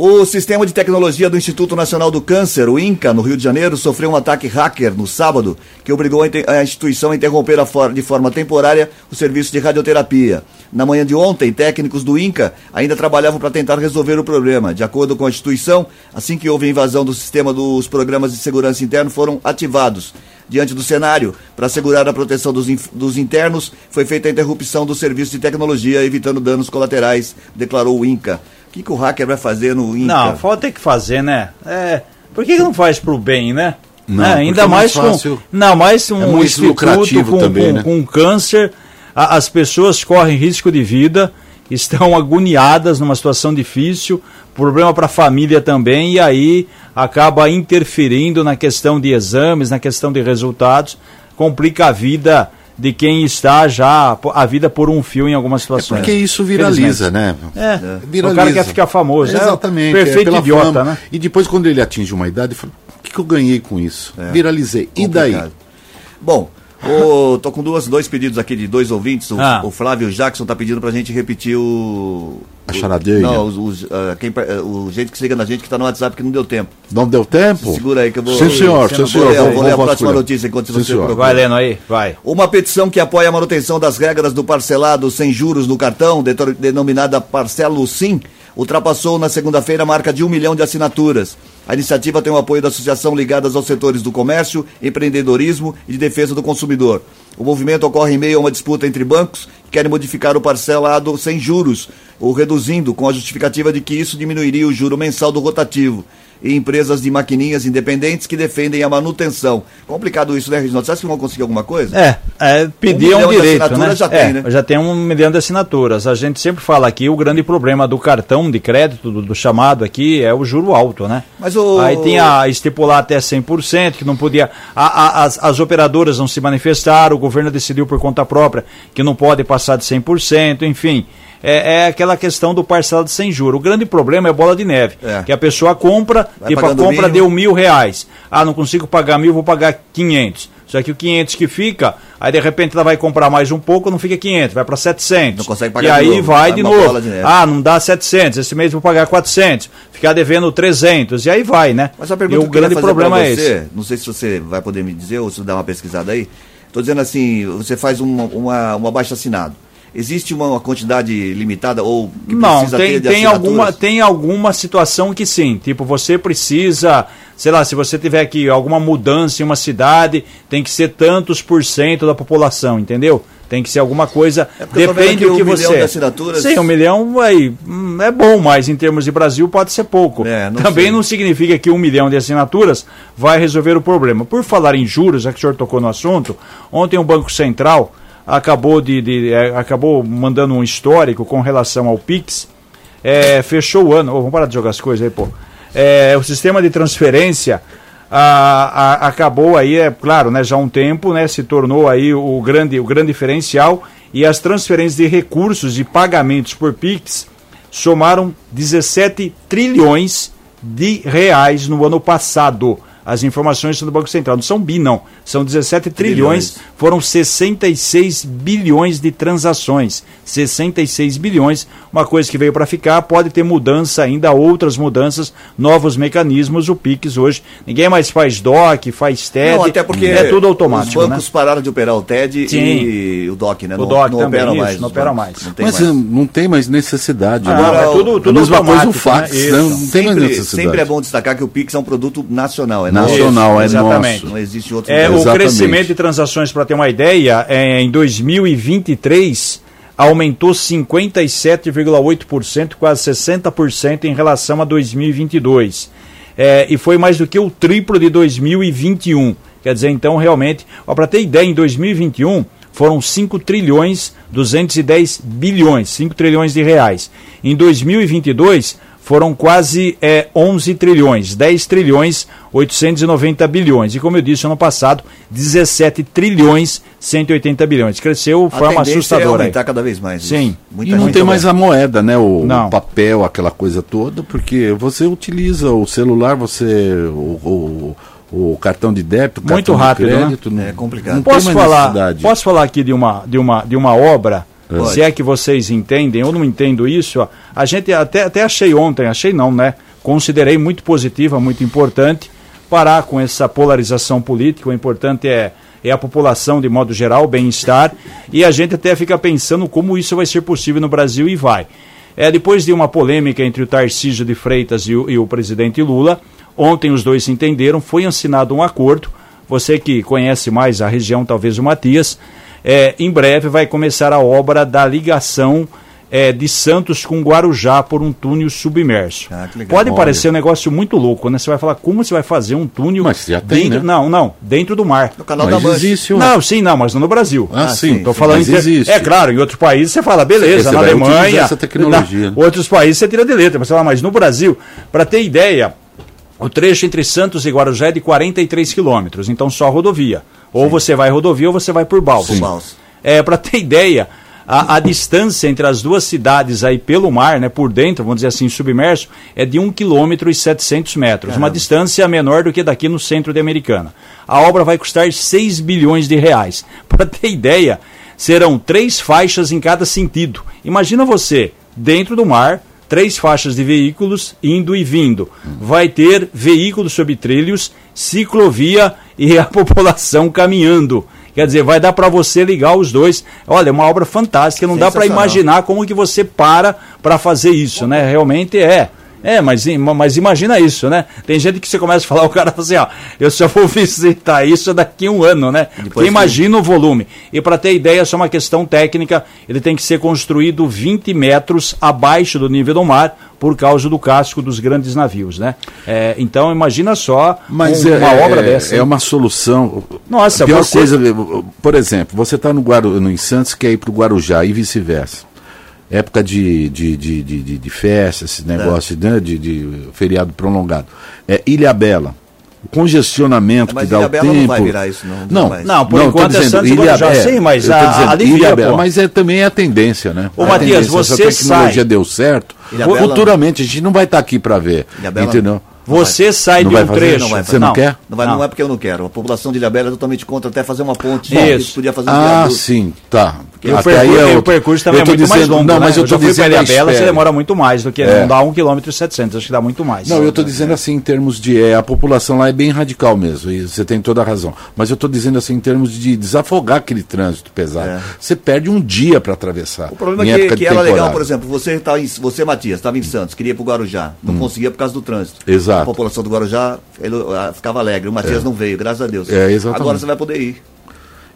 O Sistema de Tecnologia do Instituto Nacional do Câncer, o INCA, no Rio de Janeiro, sofreu um ataque hacker no sábado que obrigou a instituição a interromper a for- de forma temporária o serviço de radioterapia. Na manhã de ontem, técnicos do INCA ainda trabalhavam para tentar resolver o problema. De acordo com a instituição, assim que houve a invasão do sistema dos programas de segurança interno foram ativados. Diante do cenário, para assegurar a proteção dos, dos internos, foi feita a interrupção do serviço de tecnologia, evitando danos colaterais, declarou o INCA. O que, que o hacker vai fazer no INCA? Não, falta ter que fazer, né? É, por que, que não faz pro bem, né? Não, Né? porque Ainda é mais mais, fácil. com. Não, mais um É muito instituto lucrativo com, também, com, né? com câncer, a- as pessoas correm risco de vida, estão agoniadas numa situação difícil, problema para a família também, e aí acaba interferindo na questão de exames, na questão de resultados, complica a vida de quem está já a vida por um fio em algumas situações. Porque isso viraliza, né? É, o cara quer ficar famoso. é Exatamente. perfeito é pela idiota, fama. né? E depois, quando ele atinge uma idade, ele fala: o que, que eu ganhei com isso? Viralizei. E daí? Bom, Ô, tô com duas, dois pedidos aqui de dois ouvintes. O, Ah. o Flávio Jackson tá pedindo pra gente repetir o. A charadinha. Não, os, os, ah, quem, ah, o gente que se liga na gente que tá no WhatsApp que não deu tempo. Não deu tempo? Segura aí que eu vou. Sim, senhor, sim, senhor. Vou ler, Vou- vou ler a próxima vasculhar. notícia enquanto Sim, você senhor. procura. Vai lendo aí, vai. Uma petição que apoia a manutenção das regras do parcelado sem juros no cartão, detor- denominada Parcelo Sim, ultrapassou na segunda-feira a marca de um milhão de assinaturas. A iniciativa tem o apoio da associação ligadas aos setores do comércio, empreendedorismo e de defesa do consumidor. O movimento ocorre em meio a uma disputa entre bancos que querem modificar o parcelado sem juros, ou reduzindo, com a justificativa de que isso diminuiria o juro mensal do rotativo. E empresas de maquininhas independentes que defendem a manutenção. Complicado isso, né, Reginaldo? Você acha que vão conseguir alguma coisa? É, é pedir Um um direito, assinaturas né? já tem, É, né? Já tem um milhão de assinaturas. A gente sempre fala aqui, o grande problema do cartão de crédito, do, do chamado aqui, é o juro alto, né? Mas o- Aí tem a estipular até 100%, que não podia... a- a- as, as operadoras não se manifestaram, o governo decidiu por conta própria que não pode passar de 100%, enfim... É, é aquela questão do parcelado sem juro. O grande problema é bola de neve. É. Que a pessoa compra, Vai tipo, a compra deu mil reais. Ah, não consigo pagar mil, vou pagar 500. Só que o 500 que fica, aí de repente ela vai comprar mais um pouco, não fica 500, vai para 700. Não consegue E pagar de aí novo, vai de novo. de ah, não dá 700, esse mês vou pagar 400, ficar devendo 300, e aí vai, né? Mas a e pergunta o que grande fazer problema é você, esse. não sei se você vai poder me dizer ou se dá uma pesquisada aí. Estou dizendo assim, você faz uma, uma, uma baixa assinado. Existe uma, uma quantidade limitada ou que Não, precisa tem, ter de tem, alguma, tem alguma situação que sim. Tipo, você precisa, sei lá, se você tiver aqui alguma mudança em uma cidade, tem que ser tantos por cento da população, entendeu? Tem que ser alguma coisa. É depende do que um milhão você. de assinaturas. Sim, um milhão aí, hum, é bom, mas em termos de Brasil pode ser pouco. É, não Também sei. não significa que um milhão de assinaturas vai resolver o problema. Por falar em juros, já que o senhor tocou no assunto, ontem o Banco Central acabou de, de- eh, acabou mandando um histórico com relação ao Pix. Eh, fechou o ano. Ô, vamos parar de jogar as coisas aí, pô. Eh, o sistema de transferência ah, ah, acabou aí, é claro, né, já há um tempo, né, se tornou aí o grande, o grande diferencial e as transferências de recursos e pagamentos por Pix somaram 17 trilhões de reais no ano passado. As informações são do Banco Central. Não são bi, não. São 17 trilhões. Trilhões. Foram 66 bilhões de transações. 66 bilhões. Uma coisa que veio para ficar. Pode ter mudança ainda, outras mudanças, novos mecanismos. O Pix hoje. Ninguém mais faz DOC, faz TED. Não, até porque é tudo automático. os bancos né? pararam de operar o TED Sim. e o DOC, né? O não, DOC não também, operam isso, mais. não operam bancos, mais. Não Mas mais. não tem mais necessidade. Ah, né? é tudo- tudo a mesma coisa o automático, fax, né? né? Isso. Não tem mais Sempre, necessidade. sempre é bom destacar que o Pix é um produto nacional. É Nacional, nosso. é Exatamente. nosso. Não existe outro. É, o Exatamente. crescimento de transações, para ter uma ideia, é, em 2023 aumentou 57,8%, quase 60% em relação a 2022. É, e foi mais do que o triplo de 2021. Quer dizer, então, realmente, para ter ideia, em 2021 foram 5 trilhões 210 bilhões, 5 trilhões de reais. Em 2022 foram quase é, 11 trilhões, 10 trilhões 890 bilhões. E como eu disse ano passado, 17 trilhões 180 bilhões. Cresceu de forma é assustadora. aí. aumentar cada vez mais. Sim. Muita E não tem mais a moeda, né? O, Não. o papel, aquela coisa toda, porque você utiliza o celular, você. O, o, o cartão de débito, Muito cartão rápido, de né? crédito. não- É complicado. Não tem Posso mais falar, posso falar aqui de uma, de uma, de uma obra, Pode. se é que vocês entendem, eu não entendo isso. ó. A gente até, até achei ontem, achei não, né? Considerei muito positiva, muito importante parar com essa polarização política. O importante é, é a população, de modo geral, o bem-estar. E a gente até fica pensando como isso vai ser possível no Brasil e vai. É, depois de uma polêmica entre o Tarcísio de Freitas e o, e o presidente Lula, ontem os dois se entenderam, foi assinado um acordo. Você que conhece mais a região, talvez o Matias, é, em breve vai começar a obra da ligação é, de Santos com Guarujá por um túnel submerso. Ah, legal. Pode parecer um negócio muito louco, né? Você vai falar como você vai fazer um túnel Mas já tem, dentro, né? não, não, dentro do mar. No canal Mas da existe. Não, sim, não, mas não no Brasil. Ah, Ah, sim. Tô sim, falando mas existe. É claro, em outros países você fala, beleza, Você na vai Alemanha. essa tecnologia. na- outros países você tira de letra, mas, lá, mas no Brasil, para ter ideia, o trecho entre Santos e Guarujá é de 43 quilômetros, então só rodovia. Ou você vai rodovia ou você vai por balsa. Por balsa. É, para ter [laughs] ideia, a, a, distância entre as duas cidades aí pelo mar, né, por dentro, vamos dizer assim, submerso, é de 1 km e 700 metros. Caramba. Uma distância menor do que daqui no centro de Americana. A obra vai custar 6 bilhões de reais. [laughs] Para ter ideia, serão três faixas em cada sentido. Imagina você, dentro do mar, três faixas de veículos indo e vindo. Vai ter veículos sobre trilhos, ciclovia e a [laughs] população caminhando. Quer dizer, vai dar para você ligar os dois. Olha, é uma obra fantástica, não dá para imaginar como que você para para fazer isso, né? Realmente é. É, mas, mas imagina isso, né? Tem gente que você começa a falar, o cara fala assim, ó, eu só vou [laughs] visitar isso daqui a um ano, né? Porque imagina que... o volume. E para ter ideia, só uma questão técnica, ele tem que ser construído 20 metros abaixo do nível do mar, por causa do casco dos grandes navios, né? É, então imagina só Mas um, é, uma obra é, dessa. É uma solução. Nossa, a pior você... coisa, por exemplo, você está no, Guaru, no em Santos quer ir para o Guarujá e vice-versa época de, de, de, de, de festa, esse negócio é. né, de, de feriado prolongado. É Ilha Bela. O congestionamento mas que dá Ilha o Bela tempo. não vai virar isso, não. Não, não, não por não, enquanto é Santos Ilha já sei, mas a, dizendo, ali Ilha Bela, mas é, também é a tendência, né? Ô, Matias, você Se a tecnologia sai. deu certo, Ilha futuramente Bela, a gente não vai estar tá aqui para ver. Ilha Bela, entendeu? Você sai não de um fazer, trecho. Não vai Você não, não, quer? Não, vai, não. não é porque eu não quero. A população de Ilhabela é totalmente contra até fazer uma ponte. Isso. Podia fazer um ah, viaduto. sim, tá. Porque até o percurso, aí é o percurso também é muito dizendo, mais longo. Não, mas né? eu, eu já fui para Ilhabela, você demora muito mais do que é. não dá 1 km e 700, acho que dá muito mais. Não, eu estou dizendo assim em termos de é, a população lá é bem radical mesmo, e você tem toda a razão. Mas eu estou dizendo assim em termos de desafogar aquele trânsito pesado. É. Você perde um dia para atravessar. O problema é que, que era legal, por exemplo, você tá em, você Matias, estava em Santos, queria ir para o Guarujá, não hum. conseguia por causa do trânsito. Exato. A população do Guarujá ele, ficava alegre. O Matias é. não veio, graças a Deus. É, exatamente. Agora você vai poder ir.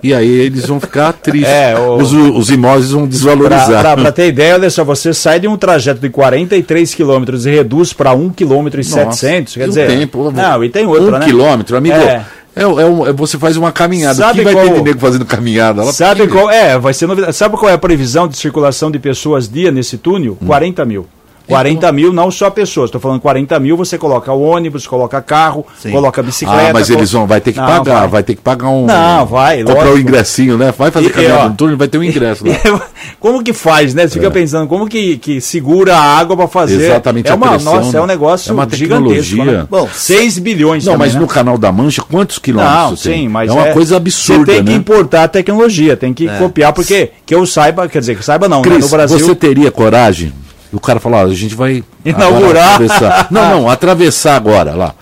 E aí eles vão ficar [laughs] tristes. É, o... os, os, imóveis vão desvalorizar. Para ter ideia, olha só, você sai de um trajeto de 43 quilômetros e reduz para 1 km e 700, quer dizer... tempo. Não, e tem outro, um né? quilômetro, amigo... É. É, é, é, você faz uma caminhada. Sabe vai qual, ter nego fazendo caminhada? Lá sabe qual é? Vai ser novidade. Sabe qual é a previsão de circulação de pessoas dia nesse túnel? Hum. 40 mil. 40 então, mil, não só pessoas. Estou falando 40 mil, você coloca o ônibus, coloca carro, sim. coloca bicicleta. Ah, mas eles vão, vai ter que não, pagar, vai. vai. ter que pagar um. Não, vai. Comprar o um ingressinho, né? Vai fazer caminhada no túnel, vai ter um ingresso lá. [laughs] como que faz, né? Você fica é. pensando, como que, que segura a água para fazer? Exatamente. É uma, pressão, nossa, é um negócio é uma tecnologia. Né? Bom, 6 bilhões Não, também, mas né? no canal da Mancha, quantos quilômetros não, sim, mas é uma é, coisa absurda. Você tem né? que importar a tecnologia, tem que é. copiar, porque que eu saiba, quer dizer, que saiba não, Cris, né? no Brasil. Você teria coragem o cara falou, ah, a gente vai inaugurar. [laughs] não, não, atravessar agora lá.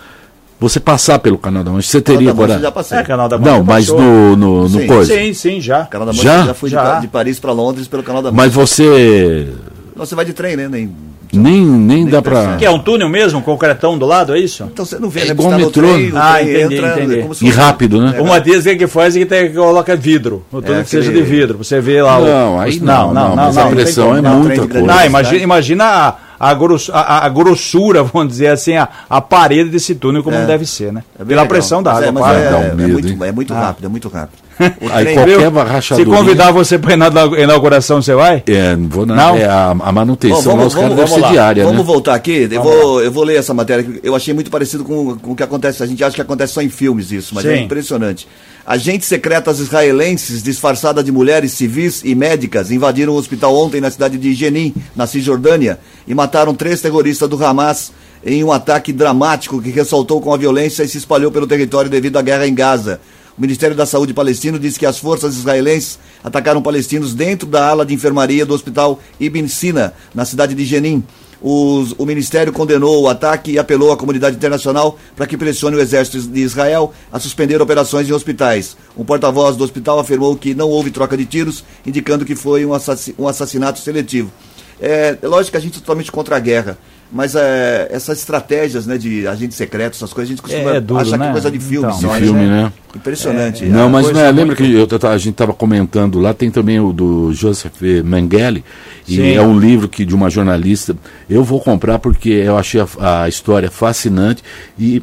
Você passar pelo Canal da Mancha, você teria agora. Já passei. É, Canal da Mancha não, mas no, no, no sim, coisa. Sim, sim, já. Canal da Mancha já, já fui já. De, de, Paris para Londres pelo Canal da Mancha. Mas você. Você vai de trem, né? Nem nem, nem, dá para. Que é um túnel mesmo, um concretão do lado, é isso? Então você não vê, é né? igual metrô. Trem, ah, entendi, entra, entendi. E rápido, né? É, Uma diz que faz é que, tem, que coloca vidro. O túnel é, que seja de vidro. Você vê lá não, o. Aí não, não, não, não, mas não, a pressão é muita coisa. Não, imagina, imagina a a, gross, a, a, grossura, vamos dizer assim, a, a parede desse túnel como é. deve ser, né? É Pela legal. pressão da água. É, é, muito, é, muito, rápido, é muito rápido. [laughs] Aí qualquer rachadura. Se convidar você para a inauguração, você vai? É, vou na, não? É a, a manutenção, Bom, vamos, vamos, vamos deve ser diária. Vamos né? voltar aqui, eu vou, eu vou ler essa matéria, eu achei muito parecido com, com o que acontece, a gente acha que acontece só em filmes isso, mas é Sim. é impressionante. Agentes secretas israelenses, disfarçadas de mulheres civis e médicas, invadiram o hospital ontem na cidade de Jenin, na Cisjordânia, e mataram três terroristas do Hamas em um ataque dramático que ressaltou com a violência e se espalhou pelo território devido à guerra em Gaza. O Ministério da Saúde palestino disse que as forças israelenses atacaram palestinos dentro da ala de enfermaria do hospital Ibn Sina, na cidade de Jenin. Os, o Ministério condenou o ataque e apelou à comunidade internacional para que pressione o exército de Israel a suspender operações em hospitais. Um porta-voz do hospital afirmou que não houve troca de tiros, indicando que foi um, assassinato seletivo. É, é lógico que a gente é totalmente contra a guerra, mas é, essas estratégias né, de agentes secretos, essas coisas, a gente costuma é, duro, achar né? que é coisa de filme. Então, de filme, né? né? Impressionante. não, mas né, lembra que eu, a gente estava comentando lá, tem também o do Joseph Mengele, e Sim. é um livro que de uma jornalista. Eu vou comprar porque eu achei a, a história fascinante e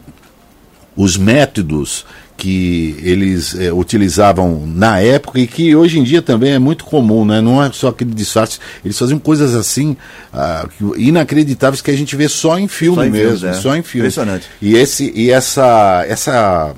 os métodos que eles é, utilizavam na época e que hoje em dia também é muito comum, né? não é só aquele disfarce, eles faziam coisas assim ah, inacreditáveis que a gente vê só em filme só em mesmo, filmes, é. só em filme. Impressionante. E, esse, e essa, essa,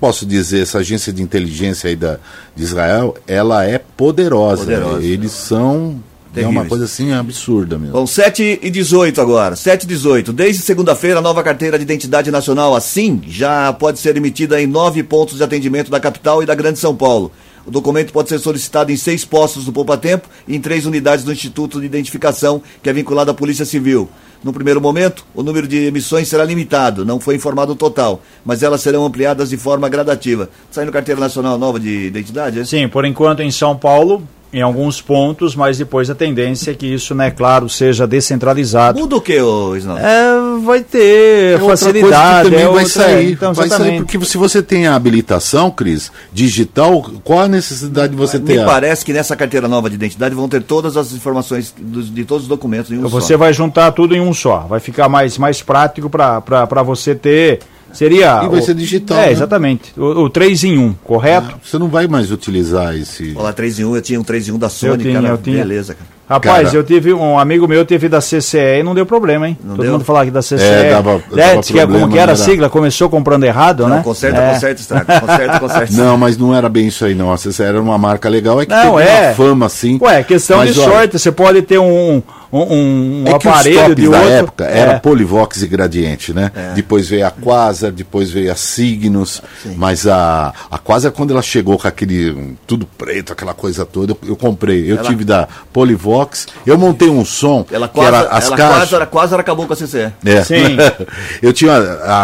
posso dizer, essa agência de inteligência aí da, de Israel, ela é poderosa. Poderosa. Eles são é uma Terríveis. coisa assim absurda mesmo. Bom, 7 e 18 agora. 7 e 18. Desde segunda-feira, a nova carteira de identidade nacional, assim, já pode ser emitida em nove pontos de atendimento da capital e da Grande São Paulo. O documento pode ser solicitado em seis postos do Poupa Tempo e em três unidades do Instituto de Identificação, que é vinculado à Polícia Civil. No primeiro momento, o número de emissões será limitado, não foi informado o total, mas elas serão ampliadas de forma gradativa. Saindo carteira nacional nova de identidade, é? Sim, por enquanto em São Paulo, em alguns pontos, mas depois a tendência é que isso, né, claro, seja descentralizado. Muda o que, ô Isnaldo? É, vai ter É outra facilidade. coisa que também é vai outra- sair. Então, vai sair porque se você tem a habilitação, Cris, digital, qual a necessidade de você Me ter? a- parece que nessa carteira nova de identidade vão ter todas as informações dos- de todos os documentos em um Você só. vai juntar tudo em um só. Vai ficar mais, mais prático para você ter. Seria. E vai o- ser digital, É, né? exatamente. O, o 3 em 1, correto? Você não vai mais utilizar esse. Olha lá, 3 em 1, eu tinha um 3 em 1 da Sony, tinha, cara. eu tinha. Beleza, cara. Rapaz, Cara. eu tive um amigo meu teve da CCE e não deu problema, hein? Não Todo deu? mundo falava que da CCE. É, dava- né, dava que é como que era a sigla, começou comprando errado, Não, né? conserta, É. conserta, estraga. Conserta, [laughs] conserta. Não, mas não era bem isso aí, não. A CCR era uma marca legal, é que Não, teve é. uma fama assim. Ué, questão Mas, de olha, sorte. Você pode ter um, um, um, É que os aparelho tops de da outro. época era É. Polivox e Gradiente, né? Depois veio a Quasar, depois veio a Signos, mas a, a Quasar, quando ela chegou com aquele tudo preto, aquela coisa toda, eu, eu comprei. Eu Ela- tive da Polivox, eu montei um som Ela que quase, era as ela caixas. quase, era, quase era acabou com a CCE. É. Sim. [laughs] eu tinha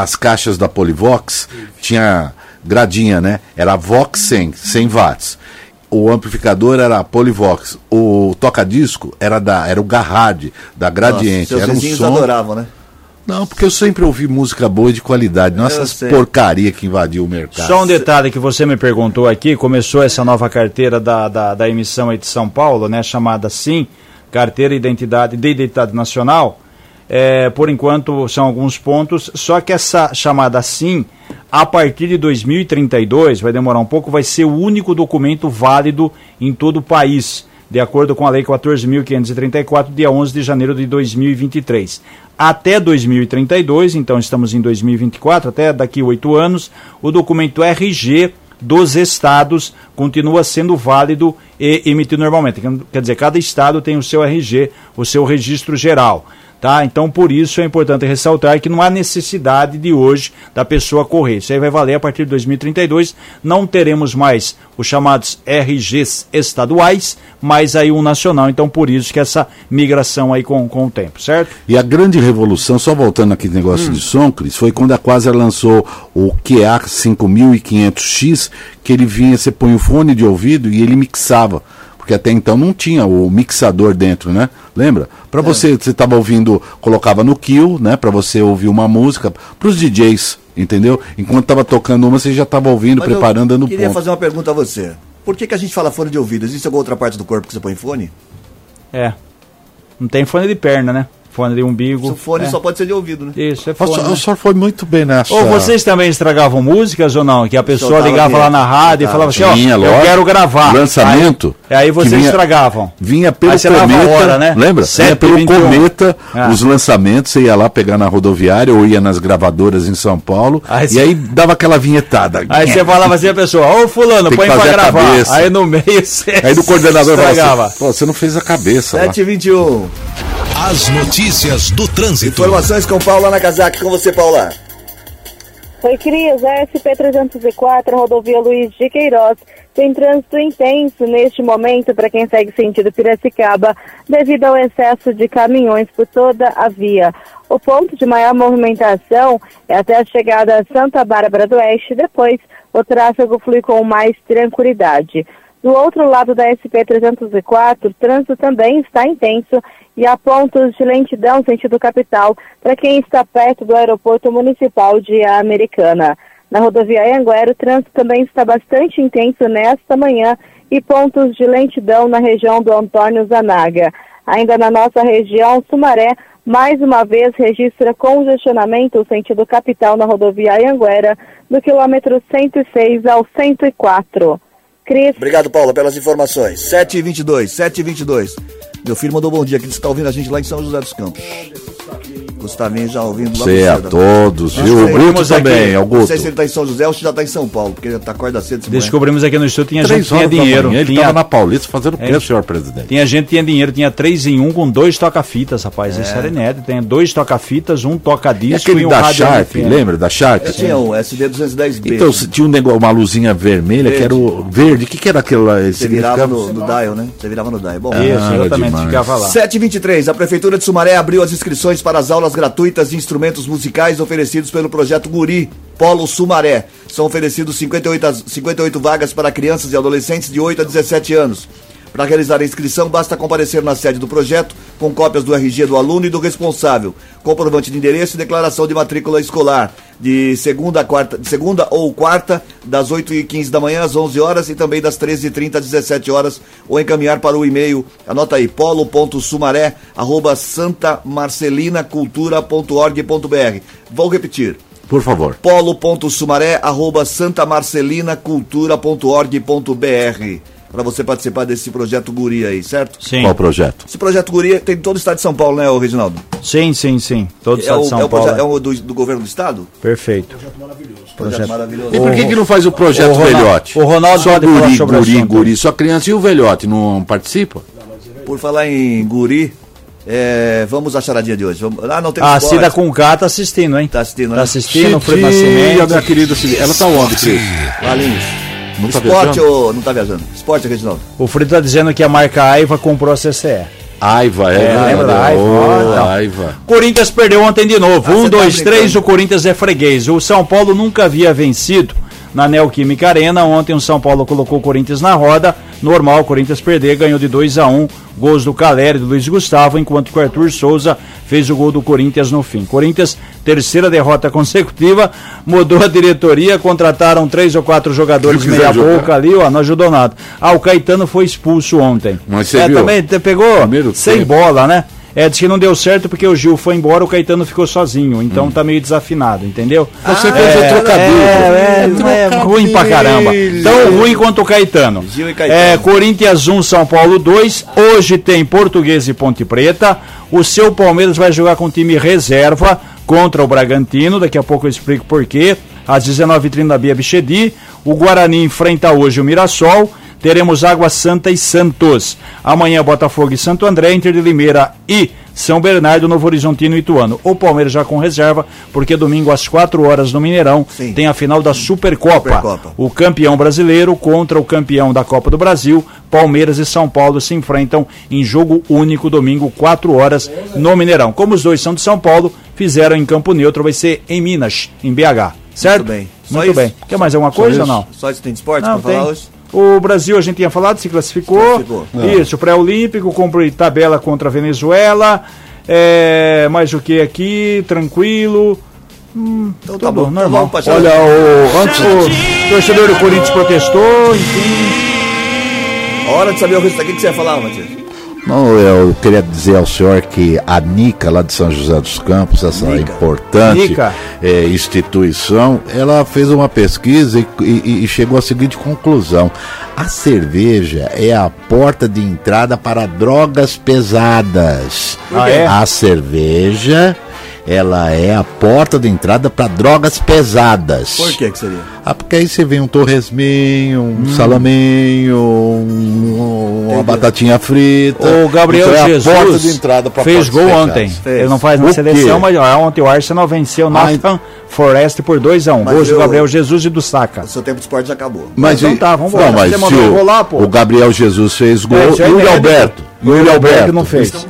as caixas da Polivox, tinha gradinha, né? Era Vox 100, 100 watts. O amplificador era a Polivox. O toca-disco era da era o Garrad, da Gradiente. Nossa, seus era um vizinhos som. adoravam, né? Não, porque eu sempre ouvi música boa e de qualidade, não essas porcaria que invadiu o mercado. Só um detalhe que você me perguntou aqui, começou essa nova carteira da, da, da emissão aí de São Paulo, né, chamada SIM, Carteira Identidade de Identidade Nacional. É, por enquanto são alguns pontos, só que essa chamada SIM, a partir de 2032, vai demorar um pouco, vai ser o único documento válido em todo o país, de acordo com a Lei 14.534, dia 11 de janeiro de 2023. Até 2032, então estamos em 2024, até daqui oito anos, o documento RG dos estados continua sendo válido e emitido normalmente. Quer dizer, cada estado tem o seu RG, o seu registro geral. Tá? Então, por isso é importante ressaltar que não há necessidade de hoje da pessoa correr. Isso aí vai valer a partir de 2032. Não teremos mais os chamados RGs estaduais, mas aí um nacional. Então, por isso que essa migração aí com, com o tempo, certo? E a grande revolução, só voltando aqui no negócio de som, Cris, foi quando a Quasar lançou o QA 5500X, que ele vinha, você põe o fone de ouvido e ele mixava. Porque até então não tinha o mixador dentro, né? Lembra? Para você, você estava ouvindo, colocava no kill, né? Para você ouvir uma música, para os DJs, entendeu? Enquanto estava tocando uma, você já estava ouvindo, Mas preparando, eu dando queria ponto. fazer uma pergunta a você. Por que, que a gente fala fone de ouvido? Existe alguma outra parte do corpo que você põe fone? É. Não tem fone de perna, né? Fone de umbigo. O fone é. só pode ser de ouvido, né? Isso, é fone. O senhor, né? o senhor foi muito bem nessa. Ou vocês também estragavam músicas ou não? Que a pessoa ligava lá na rádio e falava assim, ó, eu quero gravar. Lançamento. Aí, aí vocês vinha, estragavam. Vinha pelo cometa, hora, né? lembra? Vinha pelo 21. cometa, é. os lançamentos, você ia lá pegar na rodoviária ou ia nas gravadoras em São Paulo, aí e aí dava aquela vinhetada. Aí você falava assim a pessoa, ô oh, fulano, Tem põe pra gravar. Aí no meio [laughs] você Aí no coordenador assim, estragava. assim, pô, você não fez a cabeça 7h21. As notícias do trânsito. Informações com Paula Nakazaki. Com você, Paula. Oi, Cris. A SP-304, rodovia Luiz de Queiroz, tem trânsito intenso neste momento para quem segue sentido Piracicaba, devido ao excesso de caminhões por toda a via. O ponto de maior movimentação é até a chegada a Santa Bárbara do Oeste, depois o tráfego flui com mais tranquilidade. Do outro lado da SP-304, o trânsito também está intenso e há pontos de lentidão sentido capital para quem está perto do aeroporto municipal de Americana. Na rodovia Anguera, o trânsito também está bastante intenso nesta manhã e pontos de lentidão na região do Antônio Zanaga. Ainda na nossa região, Sumaré, mais uma vez registra congestionamento sentido capital na rodovia Anguera, do quilômetro 106 ao 104. Cris. Obrigado, Paula, pelas informações. 7h22, 7h22. Meu filho mandou bom dia, que ele está ouvindo a gente lá em São José dos Campos. Gustavinho já ouvindo lá Você a cedo. todos, viu? O descobrimos Guto também, aqui- é o Não Guto. sei se ele tá em São José ou se já tá em São Paulo, porque ele tá acorda cedo. Descobrimos aqui no estúdio, tinha gente Três que tinha dinheiro. manhã, ele Tinha, estava na Paulista fazendo o É. quê, senhor presidente? tinha gente que tinha dinheiro, tinha 3 em 1 com dois toca-fitas, rapaz. Isso era inédito. Tem dois toca-fitas, um E toca-disco aquele e um da rádio Sharp, FM. lembra da Sharp? Eu tinha um SD210B. Então, se tinha um negócio, uma luzinha vermelha, que era o verde. O que, que era aquela? Você virava no, no dial, né? Você virava no dial. Bom, Isso, Ah, exatamente, demais. ficava lá. 723, a Prefeitura de Sumaré abriu as inscrições para as aulas gratuitas de instrumentos musicais oferecidos pelo projeto Guri Polo Sumaré. São oferecidos 58, as- 58 vagas para crianças e adolescentes de 8 a 17 anos. Para realizar a inscrição, basta comparecer na sede do projeto com cópias do RG do aluno e do responsável, comprovante de endereço e declaração de matrícula escolar, de segunda, a quarta, de segunda ou quarta, das 8h15 da manhã às 11 horas e também das 13h30 às 17 horas, ou encaminhar para o e-mail, anota aí, polo.sumaré, arroba santamarcelinacultura.org.br. Vou repetir, Por favor. polo.sumaré, arroba santamarcelinacultura.org.br para você participar desse projeto Guri aí, certo? Sim. Qual projeto? Esse projeto Guri tem em todo o estado de São Paulo, né, Reginaldo? Sim, sim, sim. Todo o É estado o, de São é o, Paulo. projeto- é o do, do governo do estado? Perfeito. Projeto maravilhoso. E por que, que não faz o projeto o Ronaldo- velhote? o Ronaldo só guri, guri, guri, só criança e o velhote não participa? Por falar em Guri, é, vamos à charadinha de hoje. Vamos, ah, não tem A esporte. Cida com K tá assistindo, hein? Tá assistindo, né? Tá assistindo, Fred Cidinha, Nascimento. minha querida Cidinha. Ela tá onde, Cris? Valinhos. Não tá Esporte viajando? ou não tá viajando? Esporte, Reginaldo. O Fred tá dizendo que a marca Aiva comprou a CCE. Aiva, é. É, lembra da Aiva? Então. Aiva. Corinthians perdeu ontem de novo. Ah, um, tá dois, brincando. três, o Corinthians é freguês. O São Paulo nunca havia vencido na Neoquímica Arena. Ontem o São Paulo colocou o Corinthians na roda. Normal, o Corinthians perder, ganhou de 2 a 1 Gols do Caleri e do Luiz Gustavo, enquanto que o Arthur Souza fez o gol do Corinthians no fim. Corinthians, terceira derrota consecutiva, mudou a diretoria, contrataram três ou quatro jogadores meia jogar. boca ali, ó, não ajudou nada. Ah, o Caetano foi expulso ontem. Mas você é, viu? também pegou Primeiro sem tempo. bola, né? É, disse que não deu certo porque o Gil foi embora, o Caetano ficou sozinho, então tá meio desafinado, entendeu? Você é, fez o trocadilho. É, é, é ruim pra caramba. Tão ruim quanto o Caetano. Gil e Caetano. É, Corinthians 1, São Paulo 2. Hoje tem Português e Ponte Preta. O seu Palmeiras vai jogar com time reserva contra o Bragantino. Daqui a pouco eu explico por quê. Às 19h30 na Bia Bichedi. O Guarani enfrenta hoje o Mirassol. Teremos Água Santa e Santos. Amanhã Botafogo e Santo André, Inter de Limeira e São Bernardo, Novo Horizontino e Ituano. O Palmeiras já com reserva, porque domingo às 4 horas no Mineirão Sim. tem a final da Supercopa. Supercopa. O campeão brasileiro contra o campeão da Copa do Brasil. Palmeiras e São Paulo se enfrentam em jogo único domingo, 4 horas no Mineirão. Como os dois são de São Paulo, fizeram em campo neutro, vai ser em Minas, em BH. Certo? Muito bem. Só Muito isso? bem. Quer mais alguma coisa ou não? Só isso tem de esporte Não, pra tem. falar hoje? O Brasil, a gente tinha falado, se classificou. Classificou. Isso, pré-olímpico, cumpre tabela contra a Venezuela. É, mais o que aqui? Tranquilo. Então tá bom. Então normal. pra charadinha. Olha, o, antes o torcedor do Corinthians protestou, enfim. Hora de saber o resultado. O que que você ia falar, Matias? Não, eu queria dizer ao senhor que a NICA, lá de São José dos Campos, essa Nica. importante Nica. eh, instituição, ela fez uma pesquisa e, e- e chegou à seguinte conclusão: a cerveja é a porta de entrada para drogas pesadas. Ah, é? A cerveja. Ela é a porta de entrada para drogas pesadas. Por que que seria? Ah, porque aí você vê um torresminho, um salaminho, um- uma batatinha frita. O Gabriel Então é a Jesus porta de entrada pra fez gol fechadas. ontem. Fez. Ele não faz na O seleção, quê? mas ó, ontem o Arsenal venceu o Nottingham Forest por 2x1. Um. Mas Gols do Gabriel Jesus e do Saka. O seu tempo de esporte já acabou. Mas Então e- tá, vambora. Não, mas se o, pô. o Gabriel Jesus fez gol É, e o. Alberto. E o Alberto não fez.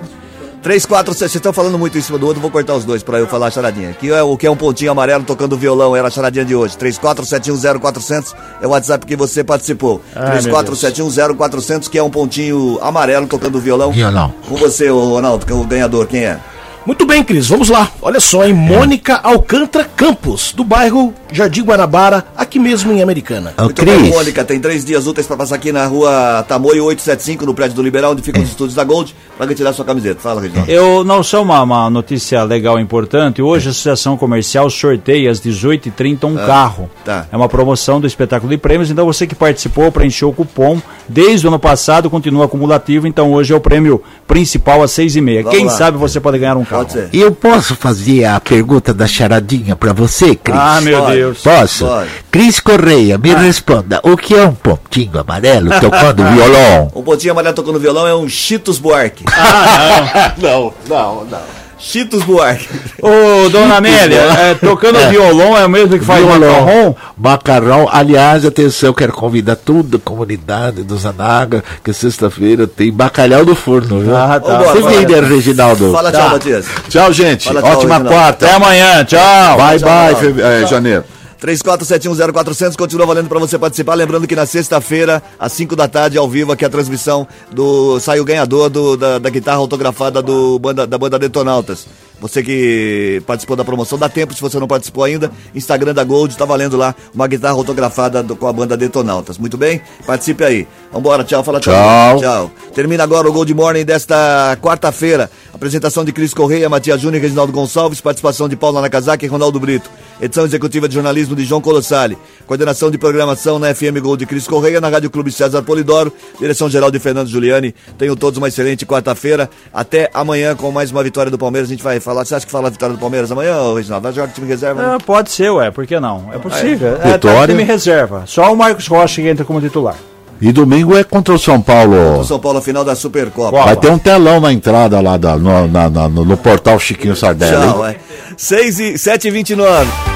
3, 4, 6, vocês estão falando muito em cima do outro, vou cortar os dois pra eu falar a charadinha. Aqui é o que é um pontinho amarelo tocando violão, era a charadinha de hoje. 34710400 é o WhatsApp que você participou. Ai, 34710400 que é um pontinho amarelo tocando violão. Violão. Com você, ô Ronaldo, que é o ganhador, quem é? Muito bem, Cris, vamos lá. Olha só, em Mônica Alcântara Campos, do bairro Jardim Guanabara, aqui mesmo em Americana. Ô, Muito bem, Mônica, tem três dias úteis pra passar aqui na rua Tamoio 875, no prédio do Liberal, onde ficam os estúdios da Gold, pra retirar sua camiseta. Fala, Reginaldo. Eu não sou uma, uma notícia legal e importante. Hoje a Associação Comercial sorteia às 18h30 um carro. tá. É uma promoção do espetáculo de prêmios. Então você que participou, preencheu o cupom desde o ano passado, continua acumulativo. Então hoje é o prêmio principal às 6h30. Vamos Quem lá. sabe você pode ganhar um carro. Ser. eu posso fazer a pergunta da charadinha pra você, Cris? Ah, meu Pode. Deus. Posso? Pode. Cris Correia, me responda. O que é um pontinho amarelo tocando [laughs] violão? Um pontinho amarelo tocando violão é um Cheetos Buarque. [laughs] Não, não, não. Cheetos Buarque. Ô, dona Amélia, é, tocando violão é o mesmo que faz macarrão? Macarrão. Aliás, atenção, quero convidar toda a comunidade do Zanaga, que sexta-feira tem bacalhau do forno, viu? Ah, tá. Você fala. vem, Reginaldo? Fala tchau, Matias. Tchau, gente. Fala tchau, Ótima Reginaldo. quarta. Até amanhã, tchau. Bye, Tchau, bye, tchau. feve- é, janeiro. 34710400 continua valendo para você participar. Lembrando que na sexta-feira, às 5 da tarde, ao vivo, aqui a transmissão do. Sai o ganhador do, da, da guitarra autografada do banda, da banda Detonautas. Você que participou da promoção, dá tempo se você não participou ainda. Instagram da Gold, tá valendo lá uma guitarra autografada do- com a banda Detonautas. Muito bem? Participe aí. Vambora, tchau, fala tchau. Tchau. Tchau. Termina agora o Gold Morning desta quarta-feira. Apresentação de Cris Correia, Matias Júnior e Reginaldo Gonçalves. Participação de Paulo Nakazaki e Ronaldo Brito. Edição executiva de jornalismo de João Colossali. Coordenação de programação na FM Gold de Cris Correia, na Rádio Clube César Polidoro. Direção geral de Fernando Giuliani. Tenham todos uma excelente quarta-feira. Até amanhã com mais uma vitória do Palmeiras. A gente vai falar. Você acha que fala a vitória do Palmeiras amanhã, ô, Reginaldo? Vai jogar com time reserva? né? Ah, pode ser, ué, por que não? É possível. É, tá Vitória. time reserva. Só o Marcos Rocha que entra como titular. E domingo é contra o São Paulo. O São Paulo, final da Supercopa. Vai ter um telão na entrada lá da, no, na- na- no, no portal Chiquinho Sardelli. Tchau, é. 6 e 7 e 29